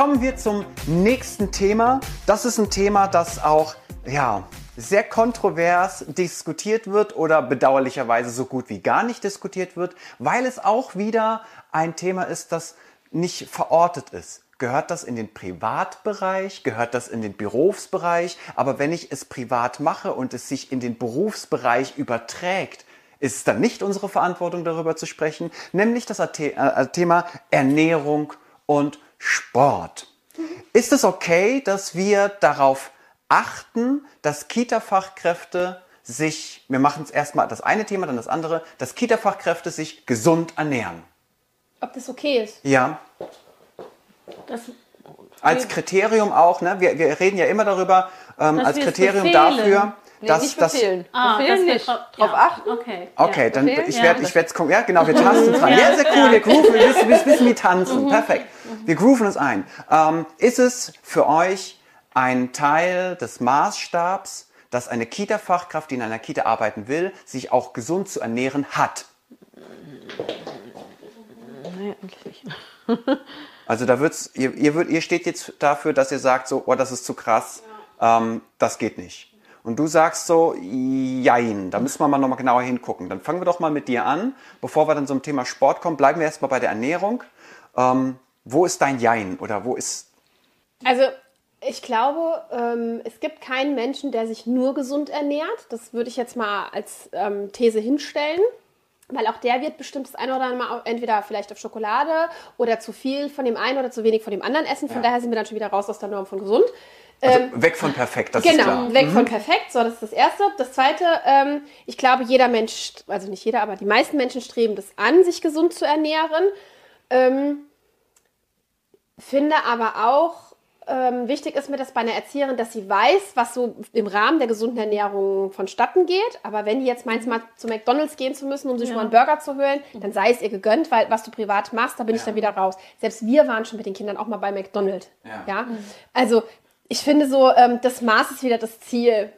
Kommen wir zum nächsten Thema. Das ist ein Thema, das auch, ja, sehr kontrovers diskutiert wird oder bedauerlicherweise so gut wie gar nicht diskutiert wird, weil es auch wieder ein Thema ist, das nicht verortet ist. Gehört das in den Privatbereich? Gehört das in den Berufsbereich? Aber wenn ich es privat mache und es sich in den Berufsbereich überträgt, ist es dann nicht unsere Verantwortung, darüber zu sprechen, nämlich das Thema Ernährung und Sport. Ist es okay, dass wir darauf achten, dass Kita-Fachkräfte sich, wir machen es erstmal das eine Thema, dann das andere, dass Kita-Fachkräfte sich gesund ernähren? Ob das okay ist? Ja. Das als Kriterium auch, ne? wir, wir reden ja immer darüber, ähm, als Kriterium dafür, Nee, dass nicht das. befehlen. Ah, befehlen dass nicht. wir Drauf ja, achten. Okay. Okay, ja. dann Befehl? ich Ja. werde ich werde ja genau, wir tasten dran. Ja, sehr cool, wir grooven, wir wissen, wir wissen wie tanzen. Mhm. Perfekt. Wir grooven uns ein. Ähm, ist es für euch ein Teil des Maßstabs, dass eine Kita-Fachkraft, die in einer Kita arbeiten will, sich auch gesund zu ernähren hat? Nee, eigentlich nicht. Also da wird's, ihr, ihr, würd, ihr steht jetzt dafür, dass ihr sagt so, oh, das ist zu krass, ähm, das geht nicht. Und du sagst so, jein, da müssen wir mal nochmal genauer hingucken. Dann fangen wir doch mal mit dir an. Bevor wir dann zum Thema Sport kommen, bleiben wir erstmal bei der Ernährung. Ähm, wo ist dein Jein oder wo ist... Also ich glaube, ähm, es gibt keinen Menschen, der sich nur gesund ernährt. Das würde ich jetzt mal als ähm, These hinstellen. Weil auch der wird bestimmt das eine oder andere Mal entweder vielleicht auf Schokolade oder zu viel von dem einen oder zu wenig von dem anderen essen. Von Ja. daher sind wir dann schon wieder raus aus der Norm von gesund. Also weg von perfekt, das ist Genau, weg von perfekt. So, das ist das Erste. Das Zweite, ähm, ich glaube, jeder Mensch, also nicht jeder, aber die meisten Menschen streben das an, sich gesund zu ernähren. Ähm, finde aber auch, ähm, wichtig ist mir das bei einer Erzieherin, dass sie weiß, was so im Rahmen der gesunden Ernährung vonstatten geht. Aber wenn die jetzt meint, mal zu McDonalds gehen zu müssen, um sich Ja. mal einen Burger zu holen, dann sei es ihr gegönnt, weil was du privat machst, da bin ich dann wieder raus. Selbst wir waren schon mit den Kindern auch mal bei McDonalds. Ja. Ja? Also ich finde so, ähm, das Maß ist wieder das Ziel.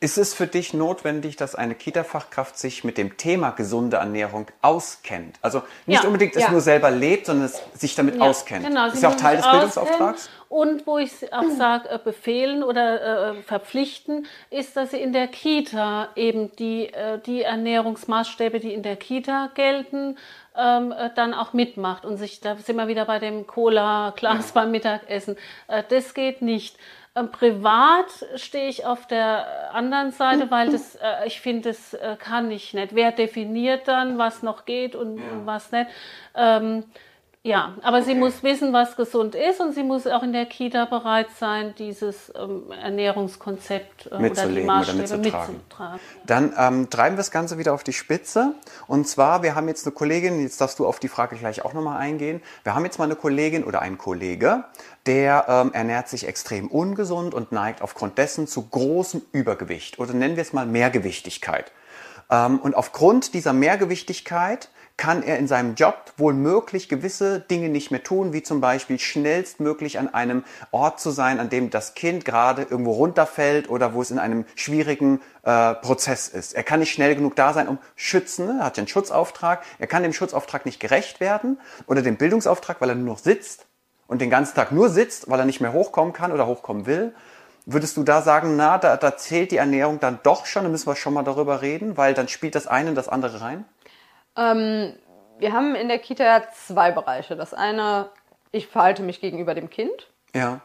Ist es für dich notwendig, dass eine Kita-Fachkraft sich mit dem Thema gesunde Ernährung auskennt? Also nicht Ja. unbedingt es Ja. nur selber lebt, sondern es sich damit Ja, auskennt. Genau, ist ja auch Teil des Bildungsauftrags? Und wo ich auch sage, äh, befehlen oder äh, verpflichten, ist, dass sie in der Kita eben die, äh, die Ernährungsmaßstäbe, die in der Kita gelten, ähm, äh, dann auch mitmacht und sich, da sind wir wieder bei dem Cola-Glas beim Mittagessen. Äh, das geht nicht. Ähm, privat stehe ich auf der anderen Seite, weil das, äh, ich finde, das äh, kann ich nicht. Wer definiert dann, was noch geht und, und was nicht? Ähm, ja, aber sie muss wissen, was gesund ist und sie muss auch in der Kita bereit sein, dieses ähm, Ernährungskonzept äh, oder die oder Maßstäbe mitzutragen. mitzutragen. Dann ähm, treiben wir das Ganze wieder auf die Spitze. Und zwar, wir haben jetzt eine Kollegin, jetzt darfst du auf die Frage gleich auch nochmal eingehen. Wir haben jetzt mal eine Kollegin oder einen Kollege, der ähm, ernährt sich extrem ungesund und neigt aufgrund dessen zu großem Übergewicht oder nennen wir es mal Mehrgewichtigkeit. Ähm, und aufgrund dieser Mehrgewichtigkeit kann er in seinem Job wohl möglich gewisse Dinge nicht mehr tun, wie zum Beispiel schnellstmöglich an einem Ort zu sein, an dem das Kind gerade irgendwo runterfällt oder wo es in einem schwierigen äh, Prozess ist. Er kann nicht schnell genug da sein, um schützen, er hat ja einen Schutzauftrag, er kann dem Schutzauftrag nicht gerecht werden oder dem Bildungsauftrag, weil er nur noch sitzt und den ganzen Tag nur sitzt, weil er nicht mehr hochkommen kann oder hochkommen will. Würdest du da sagen, na, da, da zählt die Ernährung dann doch schon, da müssen wir schon mal darüber reden, weil dann spielt das eine in das andere rein? Ähm, wir haben in der Kita zwei Bereiche. Das eine, ich verhalte mich gegenüber dem Kind. Ja.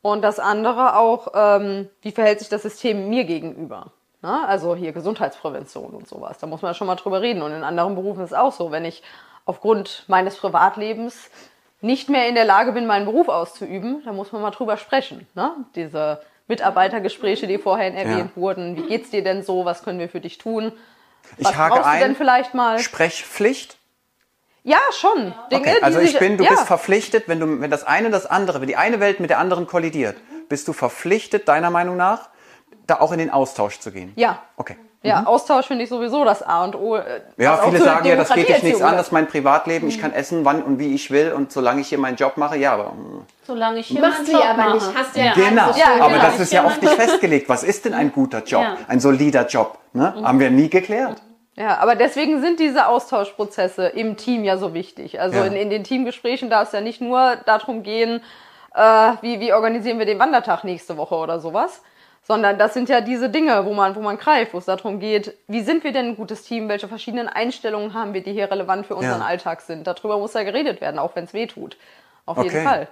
Und das andere auch, ähm, wie verhält sich das System mir gegenüber? Na, also hier Gesundheitsprävention und sowas. Da muss man schon mal drüber reden. Und in anderen Berufen ist es auch so, wenn ich aufgrund meines Privatlebens nicht mehr in der Lage bin, meinen Beruf auszuüben, da muss man mal drüber sprechen. Ne? Diese Mitarbeitergespräche, die vorhin erwähnt wurden. Wie geht's dir denn so? Was können wir für dich tun? Was Ich hake brauchst ein. denn vielleicht mal? Sprechpflicht? Ja, schon. Dinge, Okay, also ich bin, du ja. bist verpflichtet, wenn du, wenn das eine das andere, wenn die eine Welt mit der anderen kollidiert, bist du verpflichtet, deiner Meinung nach, da auch in den Austausch zu gehen. Ja. Okay. Ja, Austausch finde ich sowieso das A und O. äh, Ja, viele sagen ja, das geht dich nichts an, das ist mein Privatleben, ich kann essen, wann und wie ich will und solange ich hier meinen Job mache, ja, aber mm, Solange ich hier Machst meinen Job aber mache. nicht. Hast du ja genau. so Ja, aber genau. das ist ja oft nicht festgelegt. Was ist denn ein guter Job? Ja. Ein solider Job? Ne? Haben wir nie geklärt. Ja, aber deswegen sind diese Austauschprozesse im Team ja so wichtig. Also Ja. in, in den Teamgesprächen darf es ja nicht nur darum gehen, äh, wie, wie organisieren wir den Wandertag nächste Woche oder sowas. Sondern das sind ja diese Dinge, wo man, wo man greift, wo es darum geht, wie sind wir denn ein gutes Team, welche verschiedenen Einstellungen haben wir, die hier relevant für unseren Ja. Alltag sind. Darüber muss ja geredet werden, auch wenn es weh tut. Auf jeden Okay. Fall.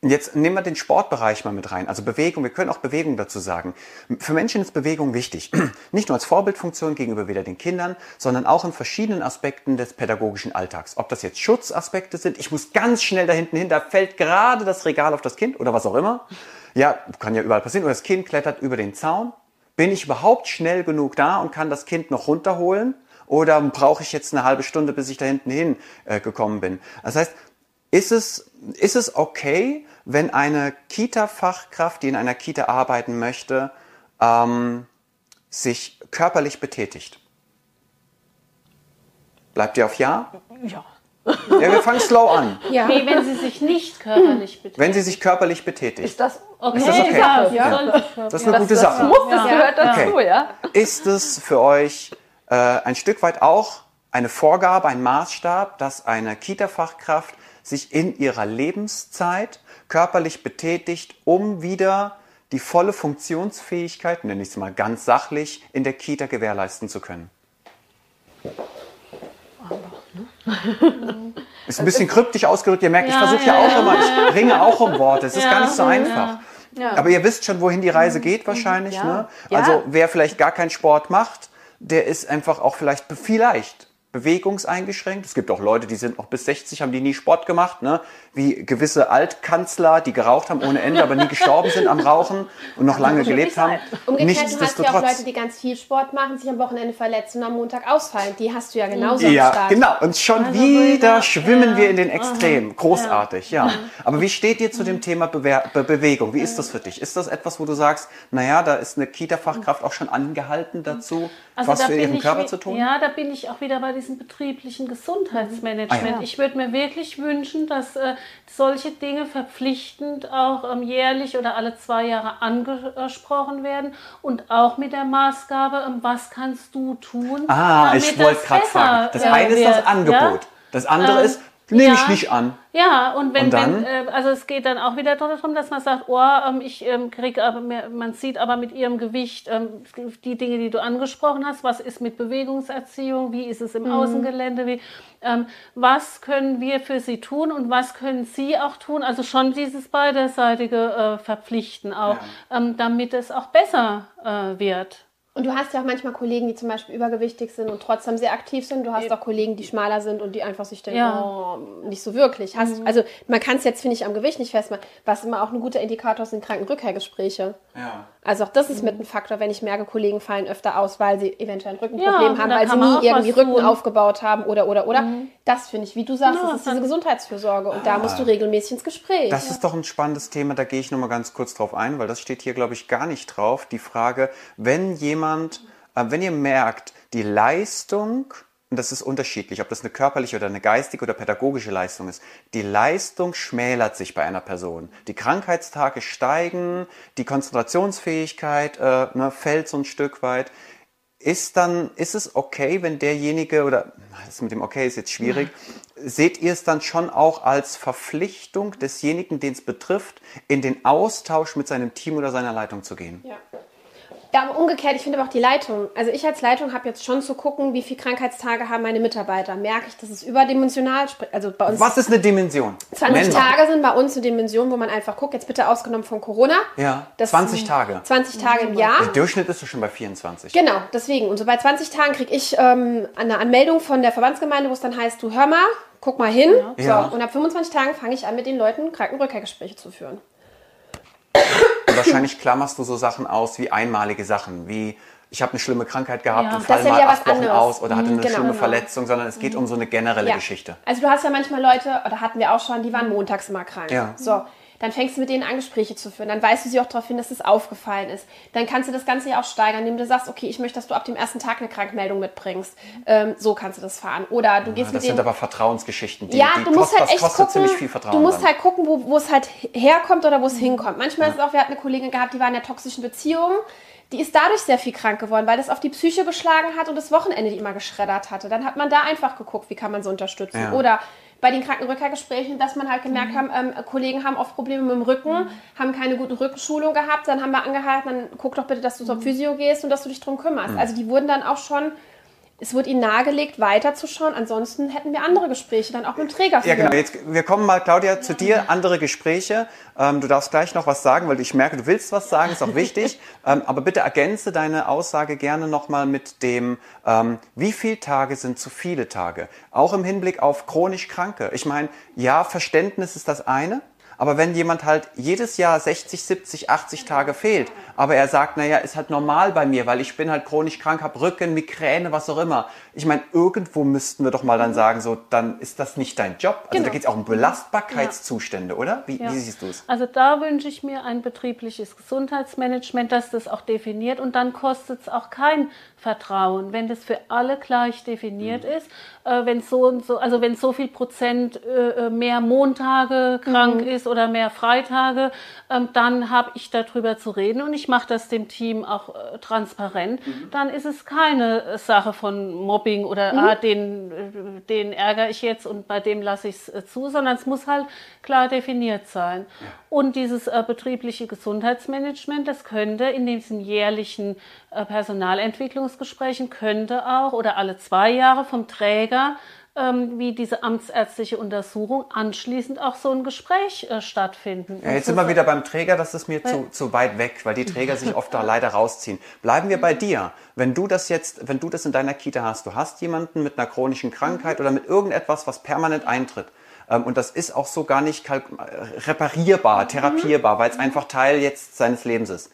Jetzt nehmen wir den Sportbereich mal mit rein. Also Bewegung, wir können auch Bewegung dazu sagen. Für Menschen ist Bewegung wichtig. Nicht nur als Vorbildfunktion gegenüber wieder den Kindern, sondern auch in verschiedenen Aspekten des pädagogischen Alltags. Ob das jetzt Schutzaspekte sind, ich muss ganz schnell da hinten hin, da fällt gerade das Regal auf das Kind oder was auch immer. Ja, kann ja überall passieren. Oder das Kind klettert über den Zaun. Bin ich überhaupt schnell genug da und kann das Kind noch runterholen? Oder brauche ich jetzt eine halbe Stunde, bis ich da hinten hin äh, gekommen bin? Das heißt, ist es, ist es okay, wenn eine Kita-Fachkraft, die in einer Kita arbeiten möchte, ähm, sich körperlich betätigt? Bleibt ihr auf Ja? Ja. Ja, wir fangen slow an. Ja. Wie wenn sie sich nicht körperlich betätigt. Wenn sie sich körperlich betätigt. Ist das, Okay, Ist das okay? Ja, Ja. Das ist eine das, gute das Sache. muss, das Ja. gehört dazu, Okay. ja? Ist es für euch äh, ein Stück weit auch eine Vorgabe, ein Maßstab, dass eine Kita-Fachkraft sich in ihrer Lebenszeit körperlich betätigt, um wieder die volle Funktionsfähigkeit, nenne ich es mal ganz sachlich, in der Kita gewährleisten zu können? Ist ein bisschen kryptisch ausgedrückt. Ihr merkt, ich Ja, versuche ja, ja, auch immer, ich ringe auch um Worte. Es ist gar nicht so einfach. Aber ihr wisst schon, wohin die Reise geht wahrscheinlich. Ja. Ne? Also wer vielleicht gar keinen Sport macht, der ist einfach auch vielleicht, vielleicht bewegungseingeschränkt. Es gibt auch Leute, die sind noch bis 60, haben die nie Sport gemacht, ne? Wie gewisse Altkanzler, die geraucht haben ohne Ende, aber nie gestorben sind am Rauchen und noch lange gelebt haben. Umgekehrt, du hast ja auch. Leute, die ganz viel Sport machen, sich am Wochenende verletzen und am Montag ausfallen. Die hast du ja genauso Ja, am Start. genau. Und schon Also wieder wieder- schwimmen ja. wir in den Extremen. Großartig, ja. Aber wie steht ihr zu dem Thema Bewer Be Bewegung? Wie ist das für dich? Ist das etwas, wo du sagst, naja, da ist eine Kita-Fachkraft auch schon angehalten dazu, was Also da für ihren Körper zu tun? Ja, da bin ich auch wieder bei diesem betrieblichen Gesundheitsmanagement. Ah, ja. Ich würde mir wirklich wünschen, dass äh, solche Dinge verpflichtend auch ähm, jährlich oder alle zwei Jahre angesprochen werden und auch mit der Maßgabe, ähm, was kannst du tun? Ah, ich wollte das gerade fragen. Das äh, eine ist das Angebot. Ja? Das andere Ähm, ist, nehme ich ja. nicht an. Ja, und wenn, Und wenn äh, also es geht dann auch wieder darum, dass man sagt, oh, ähm, ich ähm, kriege aber mehr, man sieht aber mit ihrem Gewicht ähm, die Dinge, die du angesprochen hast, was ist mit Bewegungserziehung, wie ist es im Außengelände, wie, ähm, was können wir für sie tun und was können sie auch tun, also schon dieses beiderseitige äh, Verpflichten auch, ähm, damit es auch besser äh, wird. Und du hast ja auch manchmal Kollegen, die zum Beispiel übergewichtig sind und trotzdem sehr aktiv sind. Du hast auch Kollegen, die schmaler sind und die einfach sich denken, Ja. oh, nicht so wirklich. Hast, Also man kann es jetzt, finde ich, am Gewicht nicht festmachen. Was immer auch ein guter Indikator sind Krankenrückkehrgespräche. Ja. Also auch das ist mit ein Faktor, wenn ich merke, Kollegen fallen öfter aus, weil sie eventuell ein Rückenproblem Ja, haben, weil sie nie irgendwie Rücken tun. aufgebaut haben oder oder oder. Das finde ich, wie du sagst, Ja, das ist diese Gesundheitsfürsorge und da musst du regelmäßig ins Gespräch. Das ist doch ein spannendes Thema, da gehe ich nochmal ganz kurz drauf ein, weil das steht hier, glaube ich, gar nicht drauf. Die Frage, wenn jemand, äh, wenn ihr merkt, die Leistung, und das ist unterschiedlich, ob das eine körperliche oder eine geistige oder pädagogische Leistung ist, die Leistung schmälert sich bei einer Person. Die Krankheitstage steigen, die Konzentrationsfähigkeit äh, ne, fällt so ein Stück weit. Ist dann, ist es okay, wenn derjenige, oder das mit dem okay ist jetzt schwierig, seht ihr es dann schon auch als Verpflichtung desjenigen, den es betrifft, in den Austausch mit seinem Team oder seiner Leitung zu gehen? Ja. Ja, aber umgekehrt, ich finde aber auch die Leitung. Also ich als Leitung habe jetzt schon zu gucken, wie viele Krankheitstage haben meine Mitarbeiter. Merke ich, dass es überdimensional spricht. Also bei uns Was ist eine Dimension? 20 Nenn. Tage sind bei uns eine Dimension, wo man einfach guckt, jetzt bitte ausgenommen von Corona. Ja, Das 20 sind Tage. 20 Tage im Jahr. Der Durchschnitt ist schon bei 24. Genau, deswegen. Und so bei 20 Tagen kriege ich ähm, eine Anmeldung von der Verbandsgemeinde, wo es dann heißt, du hör mal, guck mal hin. So, Ja. Und ab 25 Tagen fange ich an, mit den Leuten Krankenrückkehrgespräche zu führen. Wahrscheinlich klammerst du so Sachen aus wie einmalige Sachen, wie ich habe eine schlimme Krankheit gehabt Ja. und fall ja mal wieder acht Wochen anderes. aus oder hatte Mhm, eine genau, schlimme genau. Verletzung, sondern es geht um so eine generelle Ja. Geschichte. Also du hast ja manchmal Leute, oder hatten wir auch schon, die waren montags immer krank. Ja. So, dann fängst du mit denen an, Gespräche zu führen. Dann weist du sie auch darauf hin, dass es aufgefallen ist. Dann kannst du das Ganze ja auch steigern, indem du sagst, okay, ich möchte, dass du ab dem ersten Tag eine Krankmeldung mitbringst. Ähm, so kannst du das fahren. Oder du gehst Das mit sind denen... aber Vertrauensgeschichten. Die, ja, die du musst kost- halt das echt gucken, ziemlich viel Vertrauen. du musst dann. halt gucken, wo, wo es halt herkommt oder wo es hinkommt. Manchmal ist es auch, wir hatten eine Kollegin gehabt, die war in einer toxischen Beziehung, die ist dadurch sehr viel krank geworden, weil das auf die Psyche geschlagen hat und das Wochenende die immer geschreddert hatte. Dann hat man da einfach geguckt, wie kann man sie unterstützen. Ja. Oder bei den Krankenrückkehrgesprächen, dass man halt gemerkt haben, ähm, Kollegen haben oft Probleme mit dem Rücken, haben keine gute Rückenschulung gehabt, dann haben wir angehalten, dann guck doch bitte, dass du zur Physio gehst und dass du dich drum kümmerst. Also die wurden dann auch schon es wird ihnen nahegelegt, weiterzuschauen. Ansonsten hätten wir andere Gespräche dann auch mit dem Träger. Ja, genau. Jetzt, wir kommen mal, Claudia, zu dir. Andere Gespräche. Ähm, du darfst gleich noch was sagen, weil ich merke, du willst was sagen, ist auch wichtig. ähm, aber bitte ergänze deine Aussage gerne nochmal mit dem, ähm, wie viele Tage sind zu viele Tage? Auch im Hinblick auf chronisch Kranke. Ich meine, ja, Verständnis ist das eine. Aber wenn jemand halt jedes Jahr 60, 70, 80 Tage fehlt, aber er sagt, naja, ist halt normal bei mir, weil ich bin halt chronisch krank, habe Rücken, Migräne, was auch immer. Ich meine, irgendwo müssten wir doch mal dann sagen, so, dann ist das nicht dein Job. Also Genau. da geht es auch um Belastbarkeitszustände, oder? Wie, Ja. wie siehst du es? Also da wünsche ich mir ein betriebliches Gesundheitsmanagement, das das auch definiert und dann kostet es auch kein Vertrauen, wenn das für alle gleich definiert ist, äh, wenn so und so, also wenn so viel Prozent äh, äh, mehr Montage krank ist oder mehr Freitage, ähm, dann habe ich darüber zu reden und ich mache das dem Team auch äh, transparent. Dann ist es keine äh, Sache von Mobbing oder ah, den, äh, den ärgere ich jetzt und bei dem lasse ich es äh, zu, sondern es muss halt klar definiert sein. Und dieses äh, betriebliche Gesundheitsmanagement, das könnte in diesen jährlichen äh, Personalentwicklungsgesprächen könnte auch oder alle zwei Jahre vom Träger ähm, wie diese amtsärztliche Untersuchung anschließend auch so ein Gespräch äh, stattfinden. Ja, jetzt sind wir wieder beim Träger, das ist mir zu, zu weit weg, weil die Träger sich oft da leider rausziehen. Bleiben wir bei dir. Wenn du das jetzt, wenn du das in deiner Kita hast, du hast jemanden mit einer chronischen Krankheit oder mit irgendetwas, was permanent eintritt. ähm, Und das ist auch so gar nicht reparierbar, therapierbar, weil es einfach Teil jetzt seines Lebens ist.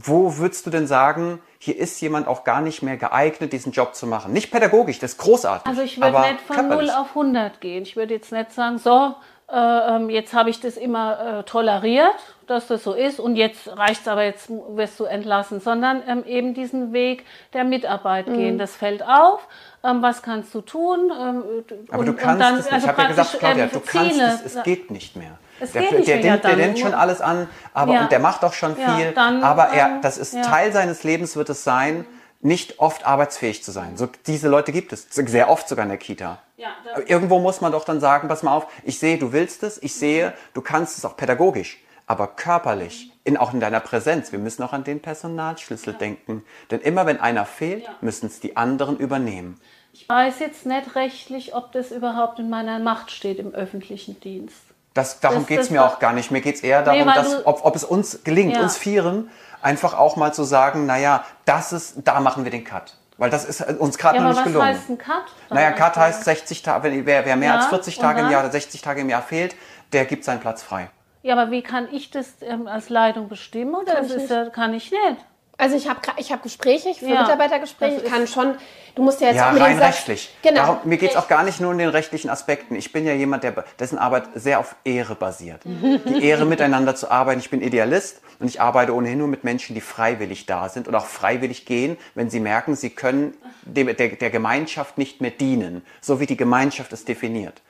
Wo würdest du denn sagen, hier ist jemand auch gar nicht mehr geeignet, diesen Job zu machen? Nicht pädagogisch, das ist großartig. Also ich würde nicht von körperlich. 0 auf 100 gehen. Ich würde jetzt nicht sagen, so, äh, ähm, jetzt habe ich das immer äh, toleriert, dass das so ist und jetzt reicht's aber, jetzt wirst du entlassen, sondern ähm, eben diesen Weg der Mitarbeit Mhm. gehen. Das fällt auf. Ähm, was kannst du tun? Ähm, Aber und, du kannst dann, es nicht. also ich habe ja gesagt, Claudia, ähm, du kannst Ziele. es, es geht nicht mehr. Es der, geht nicht der, mehr, ja, nimmt, der dann- nimmt schon alles an, aber Ja. und der macht auch schon Ja, viel. dann, aber er, ähm, das ist ja. Teil seines Lebens wird es sein, nicht oft arbeitsfähig zu sein. So, diese Leute gibt es sehr oft sogar in der Kita. Ja, Irgendwo muss man doch dann sagen, pass mal auf, ich sehe, du willst es, ich sehe, du kannst es auch pädagogisch, aber körperlich, in, auch in deiner Präsenz. Wir müssen auch an den Personalschlüssel denken. Denn immer wenn einer fehlt, müssen es die anderen übernehmen. Ich weiß jetzt nicht rechtlich, ob das überhaupt in meiner Macht steht im öffentlichen Dienst. Das, darum geht es mir auch gar nicht. Mir geht es eher darum, Nee, dass, ob, ob es uns gelingt, Ja. uns Vieren, einfach auch mal zu sagen, naja, das ist, da machen wir den Cut. Weil das ist uns gerade Ja, noch nicht was gelungen. heißt ein Cut? Naja, Cut heißt 60 Tage, wer, wer mehr Ja, als 40 und Tage im? Jahr oder 60 Tage im Jahr fehlt, der gibt seinen Platz frei. Ja, aber wie kann ich das ähm, als Leitung bestimmen? Oder Kann das ich ist nicht. ja, kann ich nicht. Also ich habe ich hab Gespräche, ich führe Ja, Mitarbeitergespräche, ich kann schon, du musst ja jetzt Ja, rein rechtlich. Genau. Darum, mir geht es auch gar nicht nur um den rechtlichen Aspekten. Ich bin ja jemand, der, dessen Arbeit sehr auf Ehre basiert. Die Ehre, miteinander zu arbeiten. Ich bin Idealist und ich arbeite ohnehin nur mit Menschen, die freiwillig da sind und auch freiwillig gehen, wenn sie merken, sie können dem, der, der Gemeinschaft nicht mehr dienen, so wie die Gemeinschaft es definiert.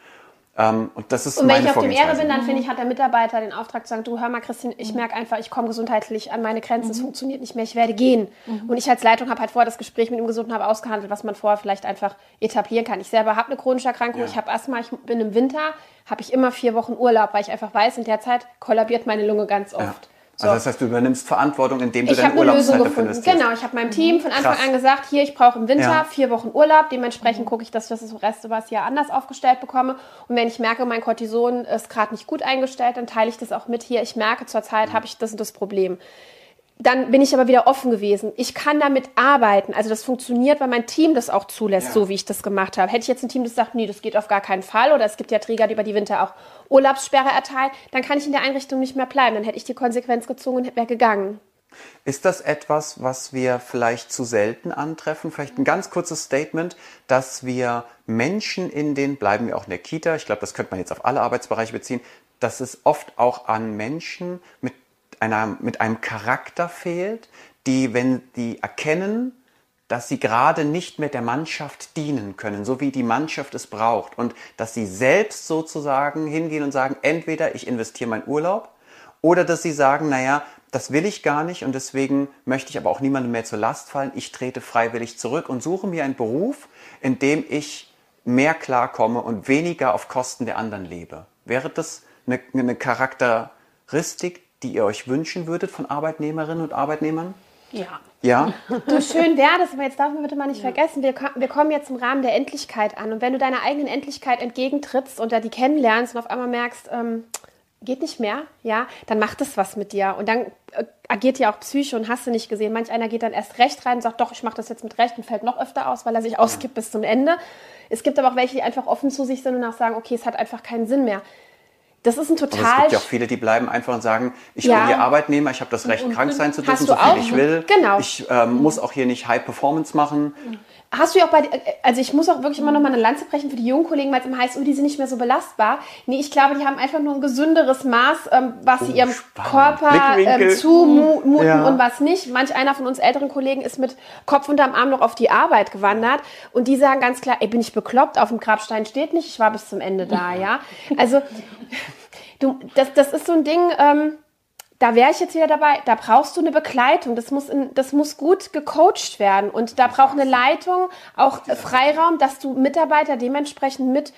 Ähm, und das ist Und wenn meine ich auf dem Ehre bin, dann finde ich, hat der Mitarbeiter den Auftrag zu sagen, du hör mal, Christine, ich merke einfach, ich komme gesundheitlich an meine Grenzen, es funktioniert nicht mehr, ich werde gehen. Und ich als Leitung habe halt vorher das Gespräch mit ihm gesucht und habe ausgehandelt, was man vorher vielleicht einfach etablieren kann. Ich selber habe eine chronische Erkrankung, Ja. ich habe Asthma, ich bin im Winter, habe ich immer vier Wochen Urlaub, weil ich einfach weiß, in der Zeit kollabiert meine Lunge ganz oft. Ja. So. Also das heißt, du übernimmst Verantwortung, indem du Ich deine Urlaubszeit dafür gefunden. investierst. Genau, ich habe meinem Team von Anfang Krass. an gesagt, hier, ich brauche im Winter Ja. vier Wochen Urlaub. Dementsprechend gucke ich, dass ich das Rest über das Jahr anders aufgestellt bekomme. Und wenn ich merke, mein Cortison ist gerade nicht gut eingestellt, dann teile ich das auch mit hier. Ich merke, zurzeit habe ich das und das Problem. Dann bin ich aber wieder offen gewesen. Ich kann damit arbeiten. Also das funktioniert, weil mein Team das auch zulässt, Ja. so wie ich das gemacht habe. Hätte ich jetzt ein Team, das sagt, nee, das geht auf gar keinen Fall, oder es gibt ja Träger, die über die Winter auch Urlaubssperre erteilen, dann kann ich in der Einrichtung nicht mehr bleiben. Dann hätte ich die Konsequenz gezogen und wäre gegangen. Ist das etwas, was wir vielleicht zu selten antreffen? Vielleicht ein ganz kurzes Statement, dass wir Menschen in den, bleiben wir auch in der Kita, ich glaube, das könnte man jetzt auf alle Arbeitsbereiche beziehen, dass es oft auch an Menschen mit, einer, mit einem Charakter fehlt, die, wenn die erkennen, dass sie gerade nicht mehr der Mannschaft dienen können, so wie die Mannschaft es braucht. Und dass sie selbst sozusagen hingehen und sagen, entweder ich investiere meinen Urlaub oder dass sie sagen, naja, das will ich gar nicht und deswegen möchte ich aber auch niemandem mehr zur Last fallen. Ich trete freiwillig zurück und suche mir einen Beruf, in dem ich mehr klarkomme und weniger auf Kosten der anderen lebe. Wäre das eine, eine Charakteristik, die ihr euch wünschen würdet von Arbeitnehmerinnen und Arbeitnehmern? Ja. Ja? So schön wäre das, aber jetzt darf man bitte mal nicht vergessen, wir, wir kommen jetzt im Rahmen der Endlichkeit an. Und wenn du deiner eigenen Endlichkeit entgegentrittst und da die kennenlernst und auf einmal merkst, ähm, geht nicht mehr, ja, dann macht das was mit dir. Und dann äh, agiert ja auch Psyche und hast du nicht gesehen. Manch einer geht dann erst recht rein und sagt, doch, ich mache das jetzt mit Recht und fällt noch öfter aus, weil er sich ausgibt bis zum Ende. Es gibt aber auch welche, die einfach offen zu sich sind und auch sagen, okay, es hat einfach keinen Sinn mehr. Das ist ein Aber es total gibt ja auch viele, die bleiben einfach und sagen, ich Ja. bin hier Arbeitnehmer, ich habe das Recht, krank sein zu dürfen, so viel auch? ich will. Genau. Ich ähm, muss auch hier nicht High Performance machen. Hast du ja auch bei, also ich muss auch wirklich immer noch mal eine Lanze brechen für die jungen Kollegen, weil es immer heißt, oh, die sind nicht mehr so belastbar. Nee, ich glaube, die haben einfach nur ein gesünderes Maß, ähm, was sie Oh, ihrem spannend. Körper ähm, zumuten Ja. und was nicht. Manch einer von uns älteren Kollegen ist mit Kopf unterm Arm noch auf die Arbeit gewandert und die sagen ganz klar, ey, bin ich bekloppt, auf dem Grabstein steht nicht, ich war bis zum Ende da, ja. Also, du, das, das ist so ein Ding, ähm, da wäre ich jetzt wieder dabei, da brauchst du eine Begleitung, das muss, in, das muss gut gecoacht werden. Und da braucht eine Leitung auch Freiraum, dass du Mitarbeiter dementsprechend mit,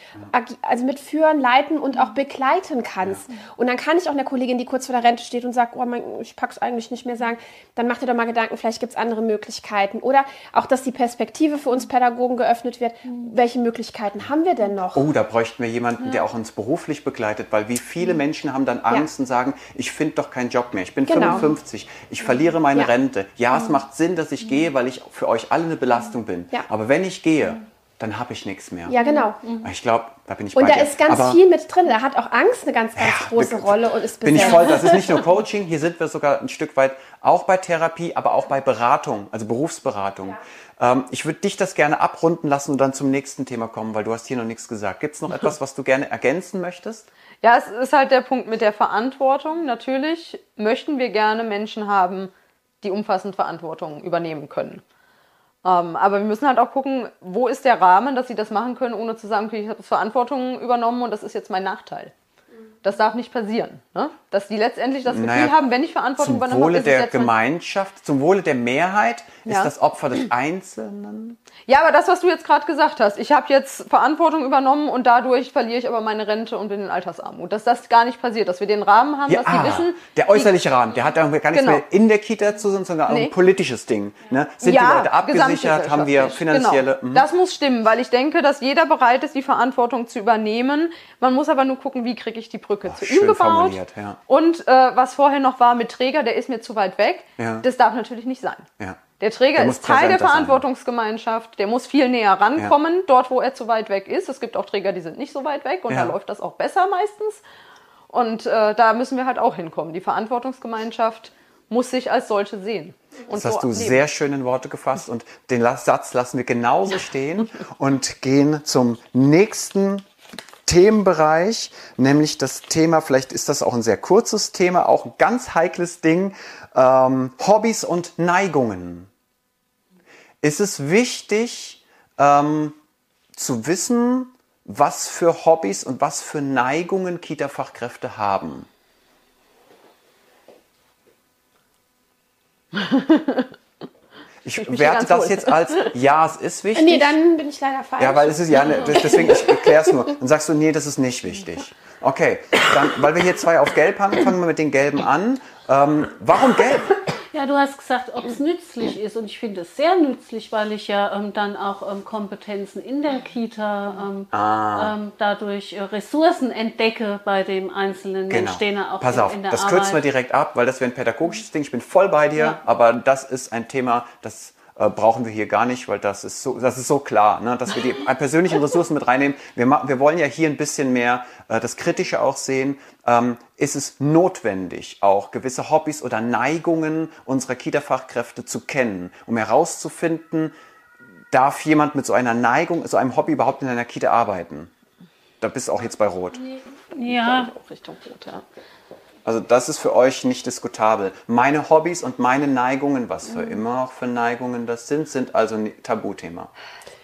also mitführen, leiten und auch begleiten kannst. Und dann kann ich auch einer Kollegin, die kurz vor der Rente steht und sagt, oh mein, ich pack's eigentlich nicht mehr sagen, dann mach dir doch mal Gedanken, vielleicht gibt's andere Möglichkeiten. Oder auch, dass die Perspektive für uns Pädagogen geöffnet wird. Welche Möglichkeiten haben wir denn noch? Oh, da bräuchten wir jemanden, der auch uns beruflich begleitet, weil wie viele Menschen haben dann Angst und sagen, ich finde doch keinen Job mehr, ich bin Genau. 55, ich verliere meine Ja. Rente. Ja, es macht Sinn, dass ich gehe, weil ich für euch alle eine Belastung bin. Ja. Aber wenn ich gehe, dann habe ich nichts mehr. Ja, genau. Ich glaube, da bin ich Und da dir. ist ganz Aber viel mit drin. Da hat auch Angst eine ganz, ganz Ja, große bin- Rolle und ist bin ich besetzt. voll, das ist nicht nur Coaching, hier sind wir sogar ein Stück weit auch bei Therapie, aber auch bei Beratung, also Berufsberatung. Ähm, ich würde dich das gerne abrunden lassen und dann zum nächsten Thema kommen, weil du hast hier noch nichts gesagt. Gibt es noch etwas, was du gerne ergänzen möchtest? Ja, es ist halt der Punkt mit der Verantwortung. Natürlich möchten wir gerne Menschen haben, die umfassend Verantwortung übernehmen können. Ähm, aber wir müssen halt auch gucken, wo ist der Rahmen, dass sie das machen können, ohne zu sagen, okay, ich habe Verantwortung übernommen und das ist jetzt mein Nachteil. Das darf nicht passieren. Ne? Dass die letztendlich das Gefühl Naja, haben, wenn ich Verantwortung Zum übernommen Wohle habe, ist es der Gemeinschaft, zum Wohle der Mehrheit ist Ja. das Opfer des Einzelnen. Ja, aber das, was du jetzt gerade gesagt hast, ich habe jetzt Verantwortung übernommen und dadurch verliere ich aber meine Rente und bin in Altersarmut. Dass das gar nicht passiert, dass wir den Rahmen haben, Ja, dass die ah, wissen. der äußerliche Rahmen, der hat da gar nichts Genau. mehr in der Kita zu tun, sondern Nee. ein politisches Ding. Ne? Sind die Leute abgesichert, haben wir gesamtgesellschaftlich. finanzielle... Genau. Das muss stimmen, weil ich denke, dass jeder bereit ist, die Verantwortung zu übernehmen. Man muss aber nur gucken, wie kriege ich die Brücke zu schön ihm gebaut. formuliert, ja. Und äh, was vorher noch war mit Träger, der ist mir zu weit weg. Ja. Das darf natürlich nicht sein. Ja. Der Träger Der ist Teil der. Verantwortungsgemeinschaft, der muss viel näher rankommen, dort wo er zu weit weg ist. Es gibt auch Träger, die sind nicht so weit weg und Ja. da läuft das auch besser meistens. Und äh, da müssen wir halt auch hinkommen. Die Verantwortungsgemeinschaft muss sich als solche sehen. Und Das hast so du leben. sehr schön in Worte gefasst und den Satz lassen wir genauso stehen und gehen zum nächsten Themenbereich, nämlich das Thema, vielleicht ist das auch ein sehr kurzes Thema, auch ein ganz heikles Ding, ähm, Hobbys und Neigungen. Ist es wichtig ähm, zu wissen, was für Hobbys und was für Neigungen Kita-Fachkräfte haben? Ich werte das jetzt als, ja, es ist wichtig. Nee, dann bin ich leider falsch. Ja, weil es ist ja, ne, deswegen, ich erkläre es nur. Dann sagst du, nee, das ist nicht wichtig. Okay, dann, weil wir hier zwei auf Gelb haben, fangen wir mit den Gelben an. Ähm, warum Gelb? Ja, du hast gesagt, ob es nützlich ist. Und ich finde es sehr nützlich, weil ich ja ähm, dann auch ähm, Kompetenzen in der Kita ähm, Ah. ähm, dadurch äh, Ressourcen entdecke bei dem einzelnen Mensch, den er auch Genau. Pass in, auf, in das Arbeit. kürzen wir direkt ab, weil das wäre ein pädagogisches Ding. Ich bin voll bei dir, Ja. aber das ist ein Thema, das äh, brauchen wir hier gar nicht, weil das ist so, das ist so klar, ne, dass wir die persönlichen Ressourcen mit reinnehmen. Wir, wir wollen ja hier ein bisschen mehr äh, das Kritische auch sehen. Ähm, ist es notwendig, auch gewisse Hobbys oder Neigungen unserer Kita-Fachkräfte zu kennen, um herauszufinden, darf jemand mit so einer Neigung, so einem Hobby überhaupt in einer Kita arbeiten? Da bist du auch jetzt bei Rot. Ja, Auch Richtung Rot, ja. Also das ist für euch nicht diskutabel. Meine Hobbys und meine Neigungen, was für Mhm. immer auch für Neigungen das sind, sind also ein Tabuthema.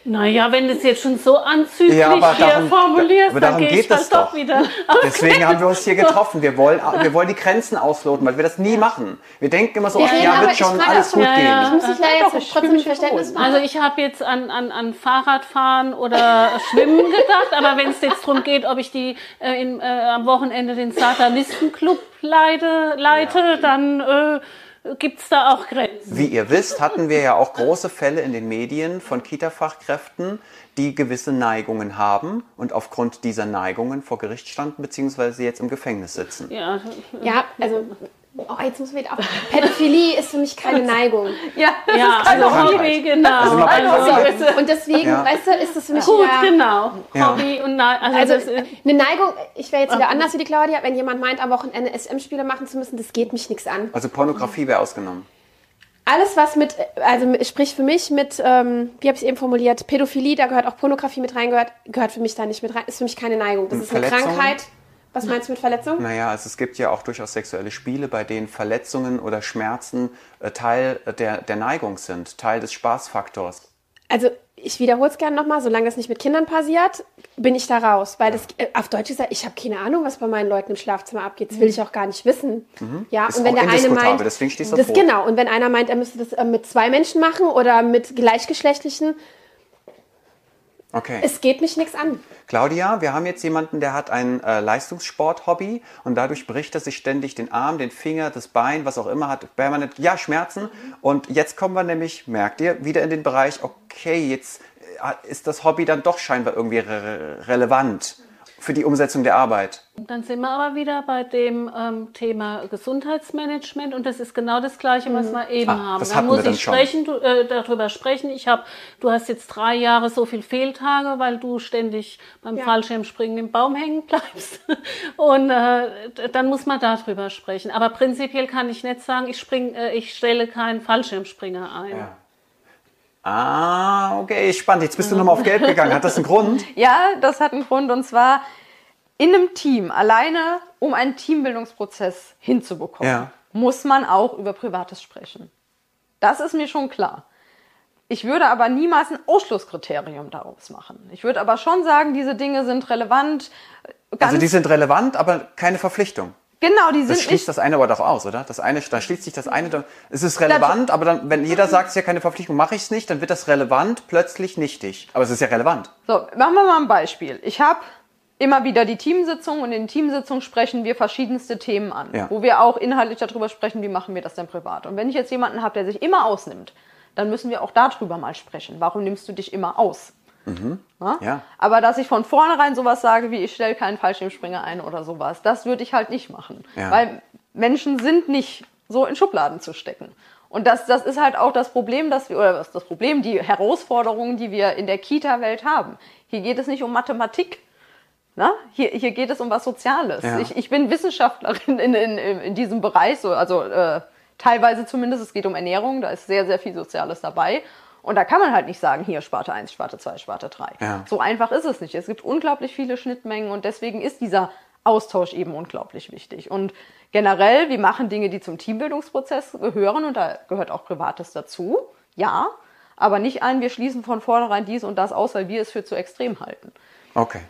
Naja, wenn du es jetzt schon so anzüglich Ja, aber hier darum- formulierst, aber dann darum gehe geht ich halt es doch doch. wieder. Deswegen haben wir uns hier getroffen. Wir wollen, wir wollen die Grenzen ausloten, weil wir das nie machen. Wir denken immer so, Wir ach ja, wird schon alles gut Ja, gehen. ja. Ich muss dich leider jetzt trotzdem Verständnis wohl. machen. Also ich habe jetzt an, an, an Fahrradfahren oder Schwimmen gedacht, aber wenn es jetzt darum geht, ob ich die äh, in, äh, am Wochenende den Satanistenclub leite, leite dann äh, gibt es da auch Grenzen. Wie ihr wisst, hatten wir ja auch große Fälle in den Medien von Kita-Fachkräften, die gewisse Neigungen haben und aufgrund dieser Neigungen vor Gericht standen, beziehungsweise jetzt im Gefängnis sitzen. Ja, Ja, also, oh, jetzt muss man wieder auf. Pädophilie ist für mich keine Neigung. Ja, das ja ist keine also Krankheit. Hobby, genau. Also Also, und deswegen, Ja. weißt du, ist das für mich gut, ja, genau. Ja. Hobby und Nein. Also, Also eine Neigung, ich wäre jetzt wieder anders wie die Claudia, wenn jemand meint, am Wochenende SM-Spiele machen zu müssen, das geht mich nichts an. Also Pornografie wäre ausgenommen. Alles, was mit, also sprich für mich mit, ähm, wie habe ich es eben formuliert, Pädophilie, da gehört auch Pornografie mit reingehört, gehört für mich da nicht mit rein, ist für mich keine Neigung. Das Und ist eine? Krankheit. Was meinst du mit Verletzung? Naja, also es gibt ja auch durchaus sexuelle Spiele, bei denen Verletzungen oder Schmerzen äh, Teil äh, der, der Neigung sind, Teil des Spaßfaktors. Also ich wiederhole es gerne nochmal, solange das nicht mit Kindern passiert, bin ich da raus. Weil das äh, auf Deutsch gesagt, ich habe keine Ahnung, was bei meinen Leuten im Schlafzimmer abgeht. Das will ich auch gar nicht wissen. Ja, Mhm. Ist und wenn der eine meint, deswegen stehst du das davor. genau. Und wenn einer meint, er müsste das äh, mit zwei Menschen machen oder mit gleichgeschlechtlichen, Okay. es geht mich nichts an. Claudia, wir haben jetzt jemanden, der hat ein äh, Leistungssport-Hobby und dadurch bricht er sich ständig den Arm, den Finger, das Bein, was auch immer, hat permanent, ja, Schmerzen. Und jetzt kommen wir nämlich, merkt ihr, wieder in den Bereich, okay, jetzt äh, ist das Hobby dann doch scheinbar irgendwie re relevant für die Umsetzung der Arbeit. Dann sind wir aber wieder bei dem ähm, Thema Gesundheitsmanagement und das ist genau das Gleiche, was wir eben Ah, haben. Da muss ich sprechen, du, äh, darüber sprechen. Ich habe, du hast jetzt drei Jahre so viel Fehltage, weil du ständig beim Ja. Fallschirmspringen im Baum hängen bleibst. Und äh, dann muss man darüber sprechen. Aber prinzipiell kann ich nicht sagen, ich spring, äh, ich stelle keinen Fallschirmspringer ein. Ja. Ah, okay, spannend. Jetzt bist du nochmal auf Gelb gegangen. Hat das einen Grund? Ja, das hat einen Grund und zwar in einem Team, alleine um einen Teambildungsprozess hinzubekommen, Ja. muss man auch über Privates sprechen. Das ist mir schon klar. Ich würde aber niemals ein Ausschlusskriterium daraus machen. Ich würde aber schon sagen, diese Dinge sind relevant. Also die sind relevant, aber keine Verpflichtung. Genau, die Das sind schließt nicht. das eine aber doch aus, oder? Das eine, da schließt sich das eine, dann, es ist relevant, aber dann, wenn jeder sagt, es ist ja keine Verpflichtung, mache ich es nicht, dann wird das relevant plötzlich nichtig. Aber es ist ja relevant. So, machen wir mal ein Beispiel. Ich habe immer wieder die Teamsitzung und in den Teamsitzungen sprechen wir verschiedenste Themen an, Ja. wo wir auch inhaltlich darüber sprechen, wie machen wir das denn privat. Und wenn ich jetzt jemanden habe, der sich immer ausnimmt, dann müssen wir auch darüber mal sprechen. Warum nimmst du dich immer aus? Na? Ja. Aber dass ich von vornherein sowas sage, wie ich stelle keinen Fallschirmspringer ein oder sowas, das würde ich halt nicht machen. Ja. Weil Menschen sind nicht so in Schubladen zu stecken. Und das, das ist halt auch das Problem, dass wir, oder ist das Problem, die Herausforderungen, die wir in der Kita-Welt haben. Hier geht es nicht um Mathematik. Na? Hier, hier geht es um was Soziales. Ja. Ich, ich bin Wissenschaftlerin in, in, in diesem Bereich, so, also äh, teilweise zumindest. Es geht um Ernährung, da ist sehr, sehr viel Soziales dabei. Und da kann man halt nicht sagen, hier Sparte 1, Sparte 2, Sparte 3. Ja. So einfach ist es nicht. Es gibt unglaublich viele Schnittmengen und deswegen ist dieser Austausch eben unglaublich wichtig. Und generell, wir machen Dinge, die zum Teambildungsprozess gehören und da gehört auch Privates dazu. Ja, aber nicht ein, wir schließen von vornherein dies und das aus, weil wir es für zu extrem halten. Okay.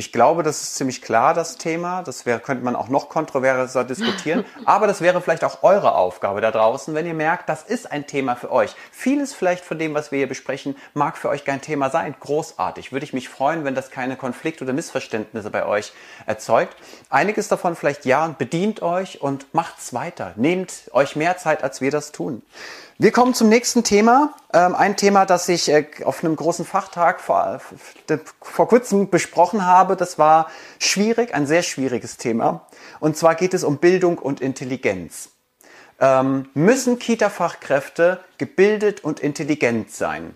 Ich glaube, das ist ziemlich klar, das Thema. Das wäre, könnte man auch noch kontroverser diskutieren. Aber das wäre vielleicht auch eure Aufgabe da draußen, wenn ihr merkt, das ist ein Thema für euch. Vieles vielleicht von dem, was wir hier besprechen, mag für euch kein Thema sein. Großartig. Würde ich mich freuen, wenn das keine Konflikte oder Missverständnisse bei euch erzeugt. Einiges davon vielleicht ja und bedient euch und macht's weiter. Nehmt euch mehr Zeit, als wir das tun. Wir kommen zum nächsten Thema. Ähm, ein Thema, das ich äh, auf einem großen Fachtag vor, vor kurzem besprochen habe. Das war schwierig, ein sehr schwieriges Thema. Und zwar geht es um Bildung und Intelligenz. Ähm, müssen Kita-Fachkräfte gebildet und intelligent sein?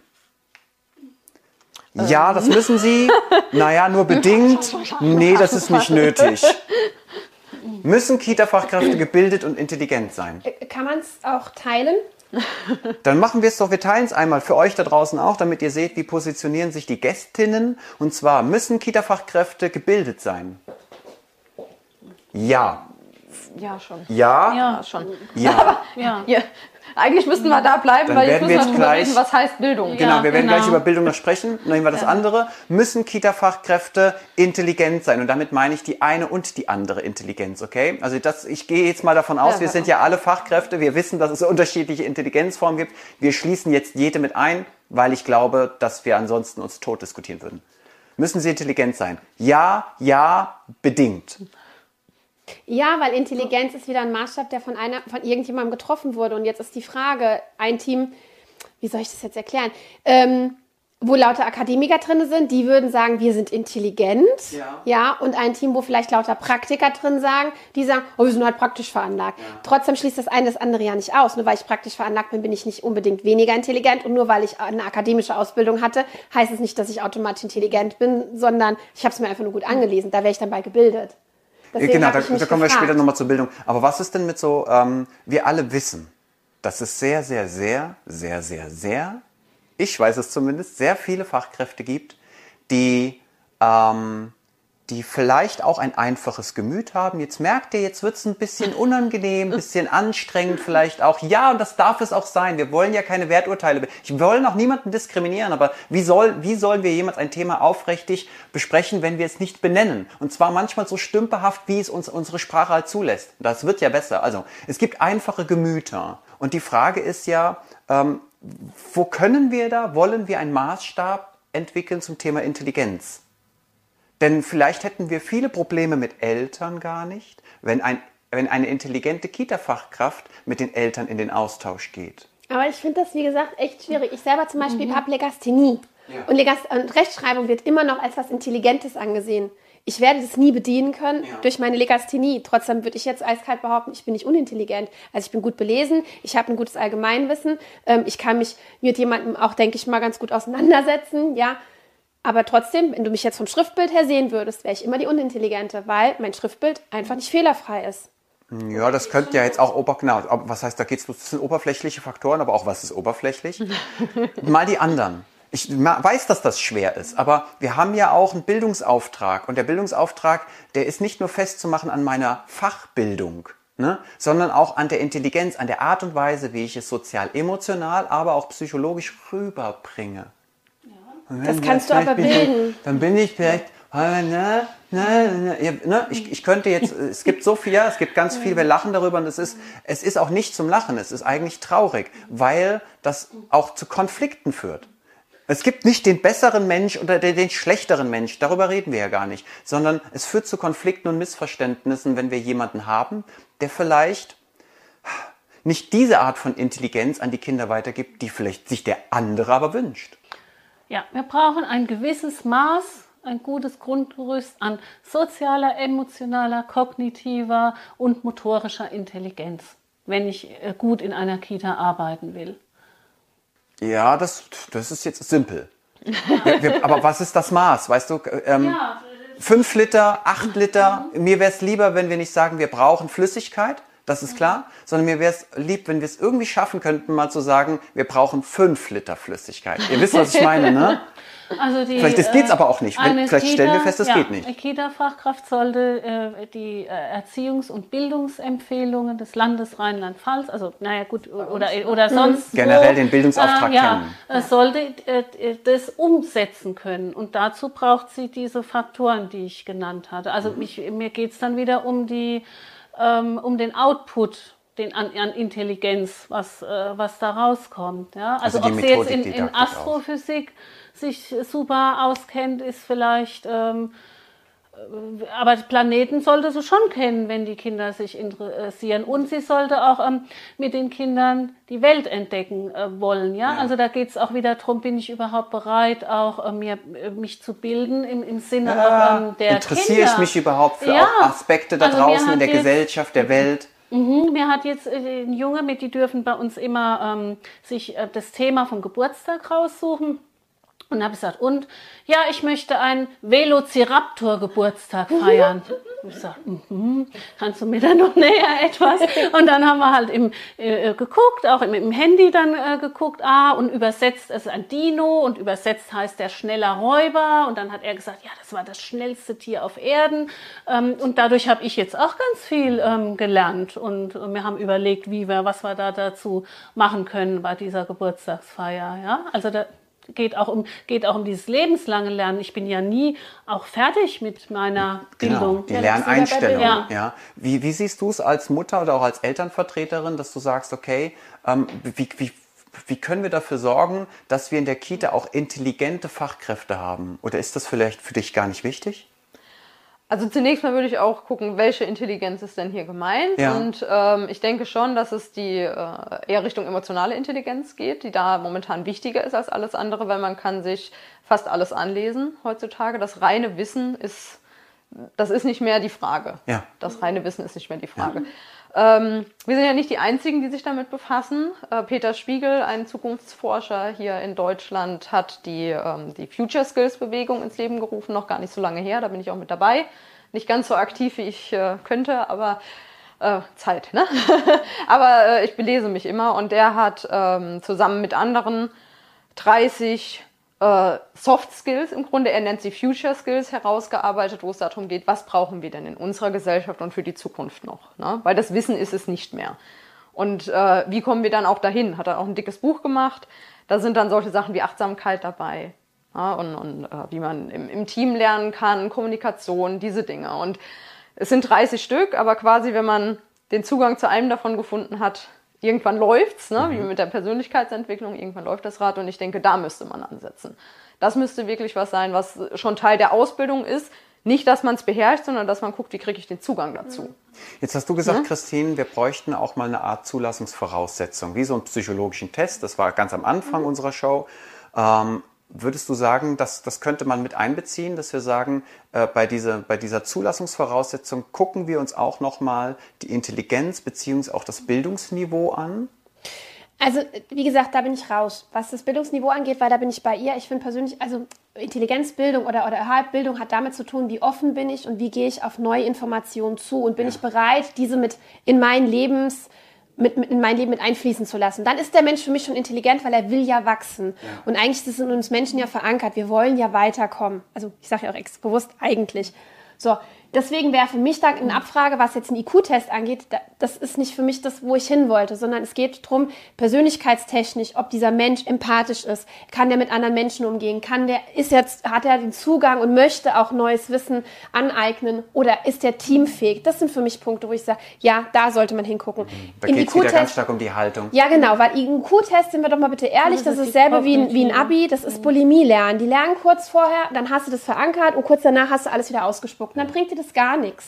Ja, das müssen sie. Naja, nur bedingt. Nee, das ist nicht nötig. Müssen Kita-Fachkräfte gebildet und intelligent sein? Äh, Kann man es auch teilen? Dann machen wir es doch, wir teilen es einmal für euch da draußen auch, damit ihr seht, wie positionieren sich die Gästinnen. Und zwar müssen Kita-Fachkräfte gebildet sein. Ja. Ja, schon. Ja, Ja, schon. ja. ja. Ja. Eigentlich müssten wir da bleiben, Dann weil jetzt müssen wir wir jetzt gleich- reden, was heißt Bildung. Genau, Ja, wir werden genau. gleich über Bildung noch sprechen. Noch einmal das andere. Müssen Kita-Fachkräfte intelligent sein? Und damit meine ich die eine und die andere Intelligenz, okay? Also das, ich gehe jetzt mal davon aus, Ja, wir ja. sind ja alle Fachkräfte. Wir wissen, dass es unterschiedliche Intelligenzformen gibt. Wir schließen jetzt jede mit ein, weil ich glaube, dass wir ansonsten uns tot diskutieren würden. Müssen sie intelligent sein? Ja, ja, bedingt. Ja, weil Intelligenz ist wieder ein Maßstab, der von einer, von irgendjemandem getroffen wurde. Und jetzt ist die Frage, ein Team, wie soll ich das jetzt erklären? Ähm, wo lauter Akademiker drin sind, die würden sagen, wir sind intelligent. Ja. ja. Und ein Team, wo vielleicht lauter Praktiker drin sagen, die sagen, oh, wir sind halt praktisch veranlagt. Trotzdem schließt das eine das andere ja nicht aus. Nur weil ich praktisch veranlagt bin, bin ich nicht unbedingt weniger intelligent. Und nur weil ich eine akademische Ausbildung hatte, heißt es nicht, dass ich automatisch intelligent bin, sondern ich habe es mir einfach nur gut angelesen. Da wäre ich dann bei gebildet. Deswegen genau, da, da kommen wir gefragt. später nochmal zur Bildung. Aber was ist denn mit so, ähm, wir alle wissen, dass es sehr, sehr, sehr, sehr, sehr, sehr, ich weiß es zumindest, sehr viele Fachkräfte gibt, die, ähm, die vielleicht auch ein einfaches Gemüt haben. Jetzt merkt ihr, jetzt wird es ein bisschen unangenehm, ein bisschen anstrengend vielleicht auch. Ja, und das darf es auch sein. Wir wollen ja keine Werturteile. Ich wollen auch niemanden diskriminieren, aber wie, soll, wie sollen wir jemals ein Thema aufrichtig besprechen, wenn wir es nicht benennen? Und zwar manchmal so stümperhaft, wie es uns unsere Sprache halt zulässt. Das wird ja besser. Also, es gibt einfache Gemüter. Und die Frage ist ja, ähm, wo können wir da, wollen wir einen Maßstab entwickeln zum Thema Intelligenz? Denn vielleicht hätten wir viele Probleme mit Eltern gar nicht, wenn, ein, wenn eine intelligente Kita-Fachkraft mit den Eltern in den Austausch geht. Aber ich finde das, wie gesagt, echt schwierig. Ich selber zum Beispiel Mhm. habe Legasthenie. Und, Legast und Rechtschreibung wird immer noch als was Intelligentes angesehen. Ich werde das nie bedienen können Ja. durch meine Legasthenie. Trotzdem würde ich jetzt eiskalt behaupten, ich bin nicht unintelligent. Also ich bin gut belesen, ich habe ein gutes Allgemeinwissen, ähm, ich kann mich mit jemandem auch, denke ich mal, ganz gut auseinandersetzen, ja. Aber trotzdem, wenn du mich jetzt vom Schriftbild her sehen würdest, wäre ich immer die Unintelligente, weil mein Schriftbild einfach nicht fehlerfrei ist. Ja, das könnte ja jetzt auch ober, genau, was heißt, da geht's bloß, das sind oberflächliche Faktoren, aber auch was ist oberflächlich? Mal die anderen. Ich weiß, dass das schwer ist, aber wir haben ja auch einen Bildungsauftrag und der Bildungsauftrag, der ist nicht nur festzumachen an meiner Fachbildung, ne, sondern auch an der Intelligenz, an der Art und Weise, wie ich es sozial, emotional, aber auch psychologisch rüberbringe. Das kannst du aber ich- bilden. Dann bin ich vielleicht, na, na, na, na, ja, ne, ich, ich könnte jetzt, es gibt so viel, ja, es gibt ganz viel, wir lachen darüber und es ist, es ist auch nicht zum Lachen, es ist eigentlich traurig, weil das auch zu Konflikten führt. Es gibt nicht den besseren Mensch oder den, den schlechteren Mensch, darüber reden wir ja gar nicht, sondern es führt zu Konflikten und Missverständnissen, wenn wir jemanden haben, der vielleicht nicht diese Art von Intelligenz an die Kinder weitergibt, die vielleicht sich der andere aber wünscht. Ja, wir brauchen ein gewisses Maß, ein gutes Grundgerüst an sozialer, emotionaler, kognitiver und motorischer Intelligenz, wenn ich äh, gut in einer Kita arbeiten will. Ja, das, das ist jetzt simpel. Wir, wir, aber was ist das Maß? Weißt du, ähm, fünf Liter, acht Liter. Mir wäre es lieber, wenn wir nicht sagen, wir brauchen Flüssigkeit, das ist klar, sondern mir wäre es lieb, wenn wir es irgendwie schaffen könnten, mal zu sagen, wir brauchen fünf Liter Flüssigkeit. Ihr wisst, was ich meine, ne? Also die, Vielleicht ist- geht's aber auch nicht. Wenn- vielleicht stellen wir fest, es ja, geht nicht. Eine Kita-Fachkraft sollte äh, die äh, Erziehungs- und Bildungsempfehlungen des Landes Rheinland-Pfalz, also naja gut, oder, oder sonst Generell wo, den Bildungsauftrag äh, ja, kennen. äh, sollte äh, das umsetzen können. Und dazu braucht sie diese Faktoren, die ich genannt hatte. Also Mhm. mich, mir geht's dann wieder um die ähm, um den Output den an, an Intelligenz, was, äh, was da rauskommt. Ja? Also, Also ob sie jetzt in, in Didaktik auch. Astrophysik sich super auskennt, ist vielleicht, ähm, äh, aber Planeten sollte sie schon kennen, wenn die Kinder sich interessieren. Und sie sollte auch ähm, mit den Kindern die Welt entdecken äh, wollen. Ja? Also da geht es auch wieder darum, bin ich überhaupt bereit, auch äh, mir, äh, mich zu bilden im, im Sinne auch, ähm, der Interessiere Kinder. ich mich überhaupt für Ja. auch Aspekte da Also draußen in der Gesellschaft, der Welt? Mhm, Mir hat jetzt äh, ein Junge mit, die dürfen bei uns immer ähm, sich äh, das Thema vom Geburtstag raussuchen. Und habe gesagt, und ja, ich möchte einen Velociraptor-Geburtstag feiern. Ich sag, mhm, kannst du mir da noch näher etwas? Und dann haben wir halt im, äh, geguckt, auch im, im Handy dann äh, geguckt, ah, und übersetzt es ein Dino und übersetzt heißt der schneller Räuber. Und dann hat er gesagt, ja, das war das schnellste Tier auf Erden. Ähm, und dadurch habe ich jetzt auch ganz viel ähm, gelernt. Und, und wir haben überlegt, wie wir, was wir da dazu machen können bei dieser Geburtstagsfeier. Ja, also da, geht auch um geht auch um dieses lebenslange Lernen. Ich bin ja nie auch fertig mit meiner genau, Bildung. Die Ja, Lerneinstellung. Ja. Ja. Wie, wie siehst du es als Mutter oder auch als Elternvertreterin, dass du sagst, okay, ähm, wie, wie, wie können wir dafür sorgen, dass wir in der Kita auch intelligente Fachkräfte haben? Oder ist das vielleicht für dich gar nicht wichtig? Also zunächst mal würde ich auch gucken, welche Intelligenz ist denn hier gemeint. Ja. Und ähm, ich denke schon, dass es die äh, eher Richtung emotionale Intelligenz geht, die da momentan wichtiger ist als alles andere, weil man kann sich fast alles anlesen heutzutage. Das reine Wissen ist, das ist nicht mehr die Frage. Ja. Das reine Wissen ist nicht mehr die Frage. Ähm, wir sind ja nicht die Einzigen, die sich damit befassen. Äh, Peter Spiegel, ein Zukunftsforscher hier in Deutschland, hat die, ähm, die Future Skills Bewegung ins Leben gerufen, noch gar nicht so lange her, da bin ich auch mit dabei. Nicht ganz so aktiv, wie ich äh, könnte, aber äh, Zeit, ne? aber äh, ich belese mich immer und der hat ähm, zusammen mit anderen 30 äh, Soft Skills im Grunde, er nennt sie Future Skills, herausgearbeitet, wo es darum geht, was brauchen wir denn in unserer Gesellschaft und für die Zukunft noch. Ne? Weil das Wissen ist es nicht mehr. Und äh, wie kommen wir dann auch dahin? Hat er auch ein dickes Buch gemacht. Da sind dann solche Sachen wie Achtsamkeit dabei. Ja, und und äh, wie man im, im Team lernen kann, Kommunikation, diese Dinge. Und es sind 30 Stück, aber quasi, wenn man den Zugang zu einem davon gefunden hat, irgendwann läuft's, ne? wie mit der Persönlichkeitsentwicklung, irgendwann läuft das Rad und ich denke, da müsste man ansetzen. Das müsste wirklich was sein, was schon Teil der Ausbildung ist. Nicht, dass man es beherrscht, sondern dass man guckt, wie kriege ich den Zugang dazu. Jetzt hast du gesagt, Christine, wir bräuchten auch mal eine Art Zulassungsvoraussetzung, wie so einen psychologischen Test. Das war ganz am Anfang unserer Show. Ähm, würdest du sagen, dass, das könnte man mit einbeziehen, dass wir sagen, äh, bei, dieser, bei dieser Zulassungsvoraussetzung gucken wir uns auch nochmal die Intelligenz beziehungsweise auch das Bildungsniveau an? Also, wie gesagt, da bin ich raus. Was das Bildungsniveau angeht, weil da bin ich bei ihr. Ich finde persönlich, also Intelligenzbildung oder, oder Bildung hat damit zu tun, wie offen bin ich und wie gehe ich auf neue Informationen zu und bin ich bereit, diese mit in mein Lebens, mit, mit in mein Leben mit einfließen zu lassen. Dann ist der Mensch für mich schon intelligent, weil er will ja wachsen. Und eigentlich ist es in uns Menschen ja verankert. Wir wollen ja weiterkommen. Also ich sage ja auch ex bewusst eigentlich. So, deswegen wäre für mich da eine Abfrage, was jetzt einen IQ-Test angeht, da- das ist nicht für mich das, wo ich hin wollte, sondern es geht darum, persönlichkeitstechnisch, ob dieser Mensch empathisch ist, kann der mit anderen Menschen umgehen, kann der, ist jetzt, hat er den Zugang und möchte auch neues Wissen aneignen oder ist der teamfähig? Das sind für mich Punkte, wo ich sage, ja, da sollte man hingucken. Da Im geht es wieder ganz stark um die Haltung. ja, genau, weil IQ-Test, sind wir doch mal bitte ehrlich, das ist dasselbe wie ein, wie ein Abi, das ist Bulimie lernen. Die lernen kurz vorher, dann hast du das verankert und kurz danach hast du alles wieder ausgespuckt. Und dann bringt dir das gar nichts.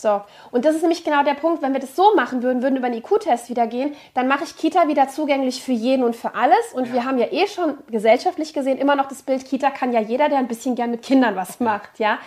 So, und das ist nämlich genau der Punkt, wenn wir das so machen würden, würden über den IQ-Test wieder gehen, dann mache ich Kita wieder zugänglich für jeden und für alles. Und wir haben ja eh schon gesellschaftlich gesehen immer noch das Bild, Kita kann ja jeder, der ein bisschen gern mit Kindern was macht, ja.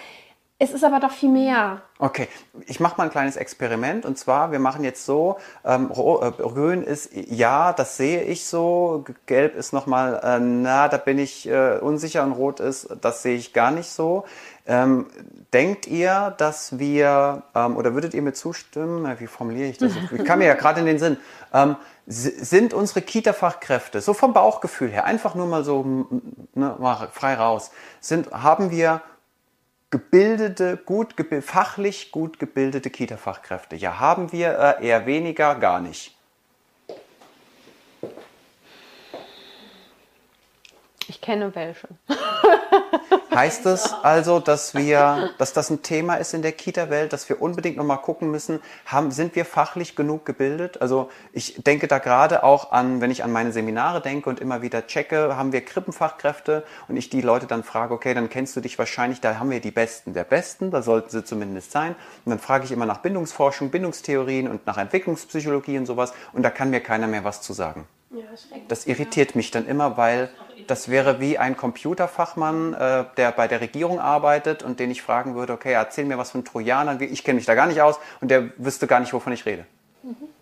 Es ist aber doch viel mehr. Okay, ich mache mal ein kleines Experiment und zwar, wir machen jetzt so, ähm, Ro- äh, grün ist ja, das sehe ich so, gelb ist nochmal, äh, na, da bin ich äh, unsicher und rot ist, das sehe ich gar nicht so. Ähm, denkt ihr, dass wir, ähm, oder würdet ihr mir zustimmen, wie formuliere ich das? Ich kam mir ja gerade in den Sinn, ähm, sind unsere Kita-Fachkräfte, so vom Bauchgefühl her, einfach nur mal so ne, mal frei raus, sind, haben wir gebildete, gut gebi- fachlich gut gebildete Kita-Fachkräfte. Ja, haben wir äh, eher weniger, gar nicht. Ich kenne welche. Heißt es also, dass wir, dass das ein Thema ist in der Kita-Welt, dass wir unbedingt nochmal gucken müssen, haben, sind wir fachlich genug gebildet? Also ich denke da gerade auch an, wenn ich an meine Seminare denke und immer wieder checke, haben wir Krippenfachkräfte und ich die Leute dann frage, okay, dann kennst du dich wahrscheinlich, da haben wir die Besten der Besten, da sollten sie zumindest sein. Und dann frage ich immer nach Bindungsforschung, Bindungstheorien und nach Entwicklungspsychologie und sowas und da kann mir keiner mehr was zu sagen. Das irritiert mich dann immer, weil das wäre wie ein Computerfachmann, äh, der bei der Regierung arbeitet und den ich fragen würde, okay, erzähl mir was von Trojanern, ich kenne mich da gar nicht aus und der wüsste gar nicht, wovon ich rede.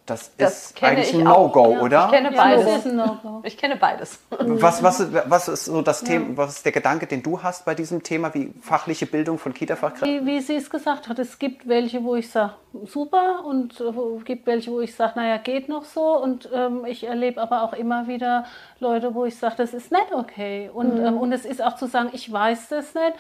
Das, Das ist eigentlich ich ein No-Go, ja. oder? Ich kenne Ja, beides. No-Go. Ich kenne beides. Was, was, was ist so das Thema, was ist der Gedanke, den du hast bei diesem Thema, wie fachliche Bildung von Kita-Fachkräften? Wie, wie sie es gesagt hat, es gibt welche, wo ich sage, super, und es gibt welche, wo ich sage, naja, geht noch so. Und ähm, ich erlebe aber auch immer wieder Leute, wo ich sage, das ist nicht okay. Und, Mhm. ähm, und es ist auch zu sagen, ich weiß das nicht.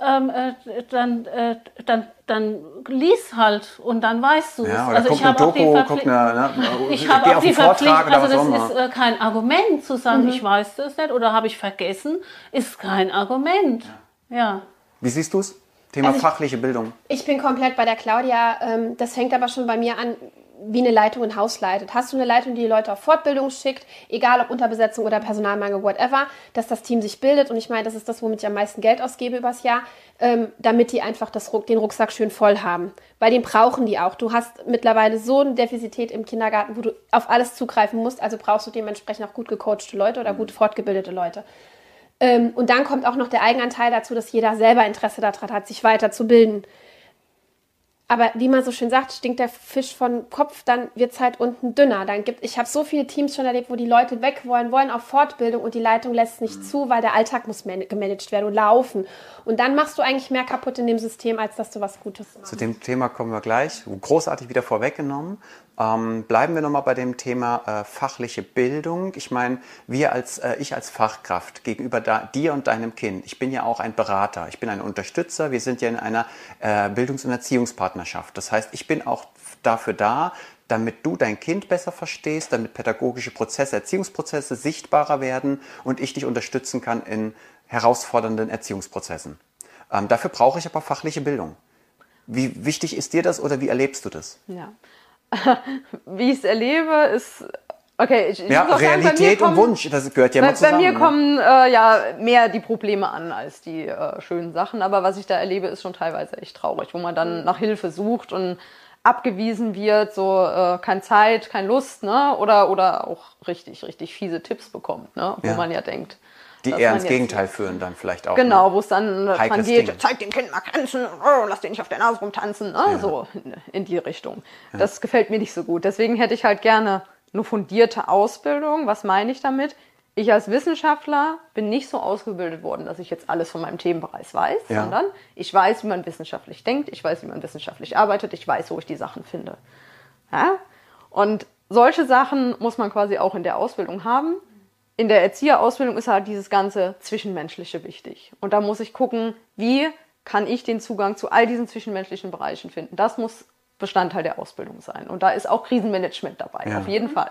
Ähm, äh, dann, äh, dann, dann lies halt und dann weißt du es. Ja, oder guck ich eine habe auch die Verpfli- guck eine, ne, ich geh habe auch die Verpflichtung, also das ist äh, kein Argument zu sagen, ich weiß das nicht oder habe ich vergessen, ist kein Argument. Ja. Wie siehst du es? Thema Also ich- fachliche Bildung. Ich bin komplett bei der Claudia. Ähm, das fängt aber schon bei mir an, wie eine Leitung ein Haus leitet. Hast du eine Leitung, die die Leute auf Fortbildung schickt, egal ob Unterbesetzung oder Personalmangel, whatever, dass das Team sich bildet. Und ich meine, das ist das, womit ich am meisten Geld ausgebe übers Jahr, ähm, damit die einfach das, den Rucksack schön voll haben. Weil den brauchen die auch. Du hast mittlerweile so eine Defizität im Kindergarten, wo du auf alles zugreifen musst. Also brauchst du dementsprechend auch gut gecoachte Leute oder gut fortgebildete Leute. Ähm, und dann kommt auch noch der Eigenanteil dazu, dass jeder selber Interesse daran hat, sich weiterzubilden. Aber wie man so schön sagt, stinkt der Fisch von Kopf, dann wird es halt unten dünner. Dann gibt, ich habe so viele Teams schon erlebt, wo die Leute weg wollen, wollen auf Fortbildung und die Leitung lässt nicht zu, weil der Alltag muss man- gemanagt werden und laufen. Und dann machst du eigentlich mehr kaputt in dem System, als dass du was Gutes machst. Zu dem Thema kommen wir gleich. Großartig wieder vorweggenommen. Ähm, bleiben wir nochmal bei dem Thema äh, fachliche Bildung. Ich meine, wir als, äh, ich als Fachkraft gegenüber da, dir und deinem Kind, ich bin ja auch ein Berater, ich bin ein Unterstützer, wir sind ja in einer äh, Bildungs- und Erziehungspartnerschaft. Das heißt, ich bin auch dafür da, damit du dein Kind besser verstehst, damit pädagogische Prozesse, Erziehungsprozesse sichtbarer werden und ich dich unterstützen kann in herausfordernden Erziehungsprozessen. Ähm, dafür brauche ich aber fachliche Bildung. Wie wichtig ist dir das oder wie erlebst du das? Ja. Wie ich es erlebe, ist. Okay, ich, ich Ja, auch sagen, bei Realität und kommen- Wunsch, das gehört ja Bei, immer zusammen. bei mir ne? kommen äh, ja mehr die Probleme an als die äh, schönen Sachen, aber was ich da erlebe, ist schon teilweise echt traurig, wo man dann nach Hilfe sucht und abgewiesen wird, so äh, keine Zeit, keine Lust, ne? Oder oder auch richtig, richtig fiese Tipps bekommt, ne? Wo Ja. man ja denkt. Die eher ins Gegenteil führen dann vielleicht auch. Genau, Ne? wo es dann äh, dran Heikles geht, Ding. zeig dem Kind mal Grenzen, oh, lass den nicht auf der Nase rumtanzen, ne? so in, die Richtung. Das gefällt mir nicht so gut. Deswegen hätte ich halt gerne eine fundierte Ausbildung. Was meine ich damit? Ich als Wissenschaftler bin nicht so ausgebildet worden, dass ich jetzt alles von meinem Themenbereich weiß, Ja. sondern ich weiß, wie man wissenschaftlich denkt, ich weiß, wie man wissenschaftlich arbeitet, ich weiß, wo ich die Sachen finde. Ja? Und solche Sachen muss man quasi auch in der Ausbildung haben. In der Erzieherausbildung ist halt dieses ganze Zwischenmenschliche wichtig. Und da muss ich gucken, wie kann ich den Zugang zu all diesen zwischenmenschlichen Bereichen finden. Das muss Bestandteil der Ausbildung sein. Und da ist auch Krisenmanagement dabei, Ja. auf jeden Fall.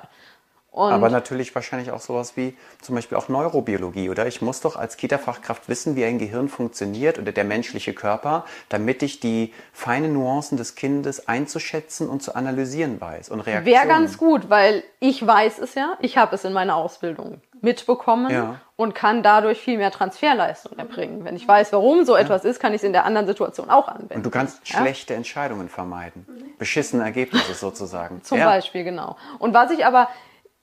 Und Aber natürlich wahrscheinlich auch sowas wie zum Beispiel auch Neurobiologie, oder? Ich muss doch als Kita-Fachkraft wissen, wie ein Gehirn funktioniert oder der menschliche Körper, damit ich die feinen Nuancen des Kindes einzuschätzen und zu analysieren weiß und Reaktionen. wäre ganz gut, weil ich weiß es ja, ich habe es in meiner Ausbildung mitbekommen Ja. und kann dadurch viel mehr Transferleistung erbringen. Wenn ich weiß, warum so etwas ist, kann ich es in der anderen Situation auch anwenden. Und du kannst Ja? schlechte Entscheidungen vermeiden. Beschissene Ergebnisse sozusagen. Zum ja. Beispiel, genau. Und was ich aber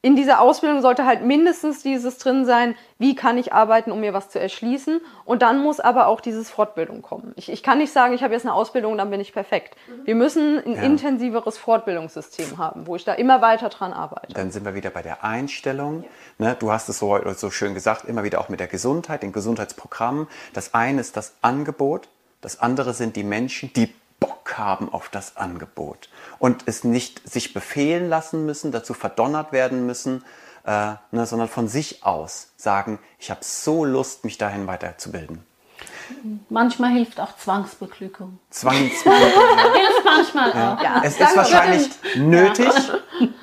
in dieser Ausbildung sollte halt mindestens dieses drin sein, wie kann ich arbeiten, um mir was zu erschließen. Und dann muss aber auch dieses Fortbildung kommen. Ich, ich kann nicht sagen, ich habe jetzt eine Ausbildung und dann bin ich perfekt. Wir müssen ein Ja. intensiveres Fortbildungssystem haben, wo ich da immer weiter dran arbeite. Dann sind wir wieder bei der Einstellung. Ne, du hast es so, so schön gesagt, immer wieder auch mit der Gesundheit, den Gesundheitsprogrammen. Das eine ist das Angebot, das andere sind die Menschen, die Bock haben auf das Angebot und es nicht sich befehlen lassen müssen, dazu verdonnert werden müssen, äh, ne, sondern von sich aus sagen, ich habe so Lust, mich dahin weiterzubilden. Manchmal hilft auch Zwangsbeglückung. Zwangs Hilft manchmal auch. Ja, es ist wahrscheinlich nötig,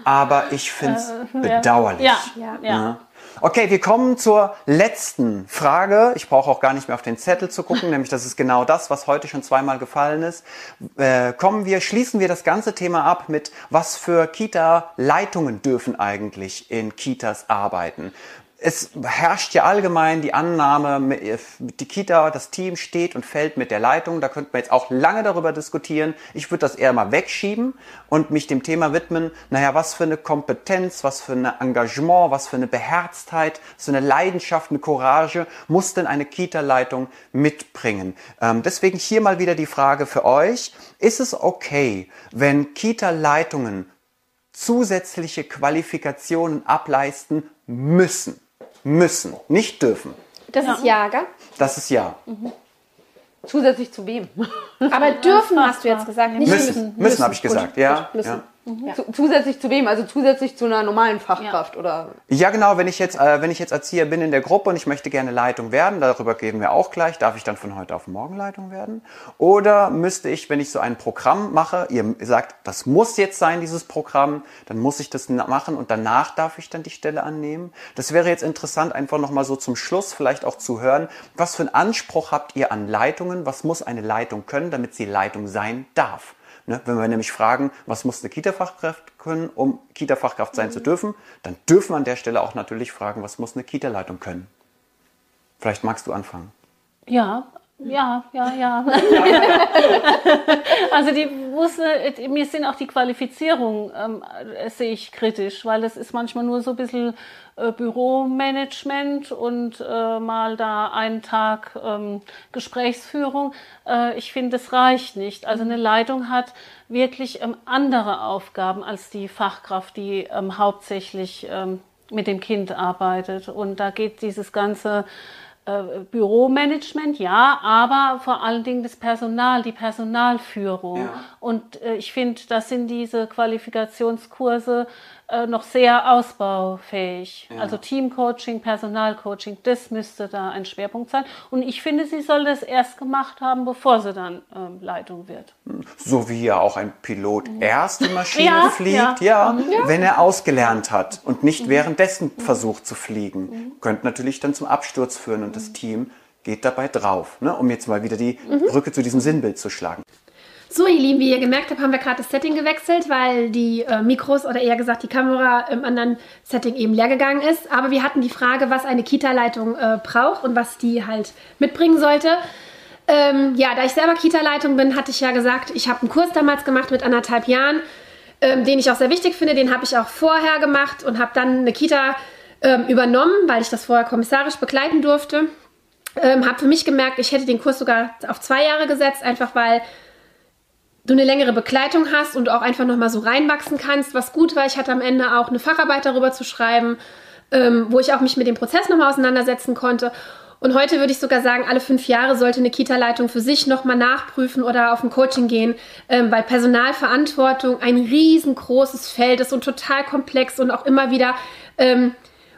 aber ich finde es bedauerlich. Ja, Ja. ja. Ja. Okay, wir kommen zur letzten Frage. Ich brauche auch gar nicht mehr auf den Zettel zu gucken, nämlich das ist genau das, was heute schon zweimal gefallen ist. Äh, kommen wir, schließen wir das ganze Thema ab mit, was für Kita-Leitungen dürfen eigentlich in Kitas arbeiten? Es herrscht ja allgemein die Annahme, die Kita, das Team steht und fällt mit der Leitung. Da könnte man jetzt auch lange darüber diskutieren. Ich würde das eher mal wegschieben und mich dem Thema widmen. Naja, was für eine Kompetenz, was für ein Engagement, was für eine Beherztheit, was für eine Leidenschaft, eine Courage muss denn eine Kita-Leitung mitbringen? Ähm, deswegen hier mal wieder die Frage für euch. Ist es okay, wenn Kita-Leitungen zusätzliche Qualifikationen ableisten müssen. Müssen, nicht dürfen. Das ist ja, gell? Das ist ja. Zusätzlich zu wem? Aber dürfen hast du jetzt gesagt, nicht Müssen, müssen. müssen, habe ich gesagt, ja. müssen. ja. Zu, zusätzlich zu wem? Also zusätzlich zu einer normalen Fachkraft oder? Ja, genau. Wenn ich jetzt, äh, wenn ich jetzt Erzieher bin in der Gruppe und ich möchte gerne Leitung werden, darüber geben wir auch gleich. Darf ich dann von heute auf morgen Leitung werden? Oder müsste ich, wenn ich so ein Programm mache, ihr sagt, das muss jetzt sein, dieses Programm, dann muss ich das machen und danach darf ich dann die Stelle annehmen? Das wäre jetzt interessant, einfach nochmal so zum Schluss vielleicht auch zu hören. Was für einen Anspruch habt ihr an Leitungen? Was muss eine Leitung können, damit sie Leitung sein darf? Ne, wenn wir nämlich fragen, was muss eine Kita-Fachkraft können, um Kita-Fachkraft sein zu dürfen, dann dürfen wir an der Stelle auch natürlich fragen, was muss eine Kita-Leitung können. Vielleicht magst du anfangen. Ja, ja, ja, ja. also die muss, äh, mir sind auch die Qualifizierungen, ähm, äh, sehe ich kritisch, weil das ist manchmal nur so ein bisschen äh, Büromanagement und äh, mal da einen Tag ähm, Gesprächsführung. Äh, ich finde, das reicht nicht. Also eine Leitung hat wirklich ähm, andere Aufgaben als die Fachkraft, die ähm, hauptsächlich ähm, mit dem Kind arbeitet. Und da geht dieses ganze Büromanagement, ja, aber vor allen Dingen das Personal, die Personalführung. Ja. Und äh, ich finde, das sind diese Qualifikationskurse äh, noch sehr ausbaufähig. Ja. Also Teamcoaching, Personalcoaching, das müsste da ein Schwerpunkt sein. Und ich finde, sie soll das erst gemacht haben, bevor sie dann ähm, Leitung wird. So wie ja auch ein Pilot erst die Maschine Ja, fliegt, ja, wenn er ausgelernt hat und nicht währenddessen versucht zu fliegen. Könnte natürlich dann zum Absturz führen und das Team geht dabei drauf, ne? um jetzt mal wieder die Brücke zu diesem Sinnbild zu schlagen. So, ihr Lieben, wie ihr gemerkt habt, haben wir gerade das Setting gewechselt, weil die äh, Mikros oder eher gesagt die Kamera im anderen Setting eben leer gegangen ist. Aber wir hatten die Frage, was eine Kita-Leitung äh, braucht und was die halt mitbringen sollte. Ähm, ja, da ich selber Kita-Leitung bin, hatte ich ja gesagt, ich habe einen Kurs damals gemacht mit anderthalb Jahren, ähm, den ich auch sehr wichtig finde. Den habe ich auch vorher gemacht und habe dann eine Kita ähm, übernommen, weil ich das vorher kommissarisch begleiten durfte. Ähm, habe für mich gemerkt, ich hätte den Kurs sogar auf zwei Jahre gesetzt, einfach weil du eine längere Begleitung hast und auch einfach nochmal so reinwachsen kannst, was gut war. Ich hatte am Ende auch eine Facharbeit darüber zu schreiben, ähm, wo ich auch mich mit dem Prozess nochmal auseinandersetzen konnte. Und heute würde ich sogar sagen, alle fünf Jahre sollte eine Kita-Leitung für sich nochmal nachprüfen oder auf ein Coaching gehen, ähm, weil Personalverantwortung ein riesengroßes Feld ist und total komplex und auch immer wieder ähm,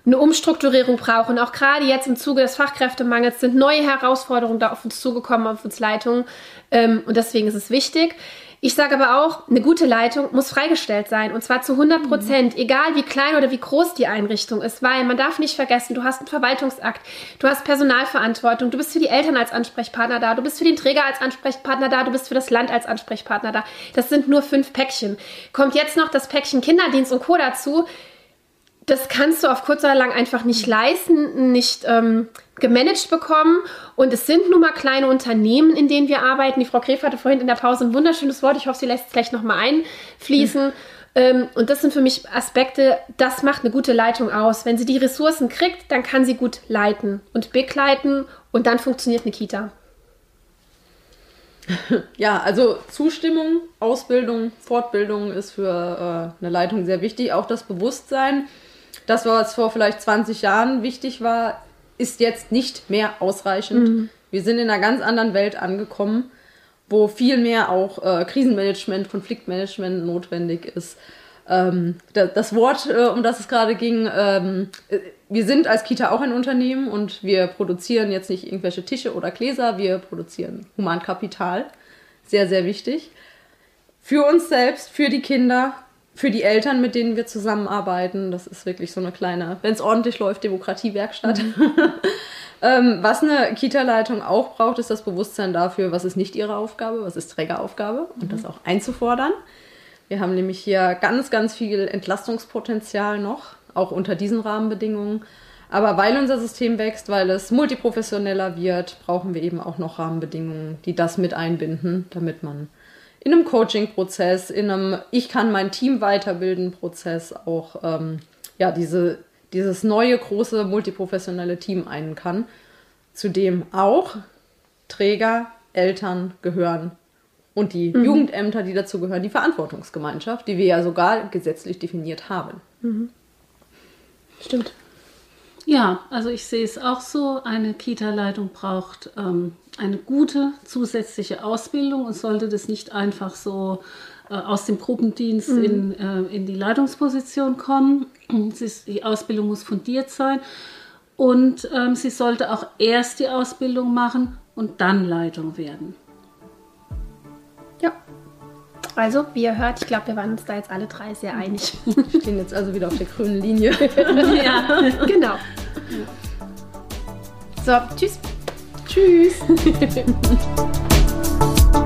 eine Umstrukturierung braucht. Und auch gerade jetzt im Zuge des Fachkräftemangels sind neue Herausforderungen da auf uns zugekommen, auf uns Leitungen. Ähm, und deswegen ist es wichtig. Ich sage aber auch, eine gute Leitung muss freigestellt sein und zwar zu 100 Prozent, egal wie klein oder wie groß die Einrichtung ist, weil man darf nicht vergessen, du hast einen Verwaltungsakt, du hast Personalverantwortung, du bist für die Eltern als Ansprechpartner da, du bist für den Träger als Ansprechpartner da, du bist für das Land als Ansprechpartner da. Das sind nur fünf Päckchen. Kommt jetzt noch das Päckchen Kinderdienst und Co. dazu, das kannst du auf kurz oder lang einfach nicht leisten, nicht ähm, gemanagt bekommen. Und es sind nun mal kleine Unternehmen, in denen wir arbeiten. Die Frau Gref hatte vorhin in der Pause ein wunderschönes Wort. Ich hoffe, sie lässt es gleich nochmal einfließen. Ähm, und das sind für mich Aspekte, das macht eine gute Leitung aus. Wenn sie die Ressourcen kriegt, dann kann sie gut leiten und begleiten und dann funktioniert eine Kita. Ja, also Zustimmung, Ausbildung, Fortbildung ist für äh, eine Leitung sehr wichtig. Auch das Bewusstsein, das, was vor vielleicht 20 Jahren wichtig war, ist jetzt nicht mehr ausreichend. Wir sind in einer ganz anderen Welt angekommen, wo viel mehr auch äh, Krisenmanagement, Konfliktmanagement notwendig ist. Ähm, da, das Wort, äh, um das es gerade ging, ähm, äh, wir sind als Kita auch ein Unternehmen und wir produzieren jetzt nicht irgendwelche Tische oder Gläser, wir produzieren Humankapital. Sehr, sehr wichtig. Für uns selbst, für die Kinder, für die Eltern, mit denen wir zusammenarbeiten. Das ist wirklich so eine kleine, wenn es ordentlich läuft, Demokratiewerkstatt. ähm, was eine Kita-Leitung auch braucht, ist das Bewusstsein dafür, was ist nicht ihre Aufgabe, was ist Trägeraufgabe und das auch einzufordern. Wir haben nämlich hier ganz, ganz viel Entlastungspotenzial noch, auch unter diesen Rahmenbedingungen. Aber weil unser System wächst, weil es multiprofessioneller wird, brauchen wir eben auch noch Rahmenbedingungen, die das mit einbinden, damit man in einem Coaching-Prozess, in einem Ich kann mein Team weiterbilden Prozess auch ähm, ja, diese, dieses neue, große, multiprofessionelle Team ein kann, zu dem auch Träger, Eltern gehören Und die Jugendämter, die dazu gehören, die Verantwortungsgemeinschaft, die wir ja sogar gesetzlich definiert haben. Stimmt. Ja, also ich sehe es auch so. Eine Kita-Leitung braucht ähm, eine gute zusätzliche Ausbildung und sollte das nicht einfach so äh, aus dem Gruppendienst in, äh, in die Leitungsposition kommen. Ist, die Ausbildung muss fundiert sein und ähm, sie sollte auch erst die Ausbildung machen und dann Leitung werden. Ja. Also, wie ihr hört, ich glaube, wir waren uns da jetzt alle drei sehr einig. Wir stehen jetzt also wieder auf der grünen Linie. ja. genau. So, tschüss. Tschüss.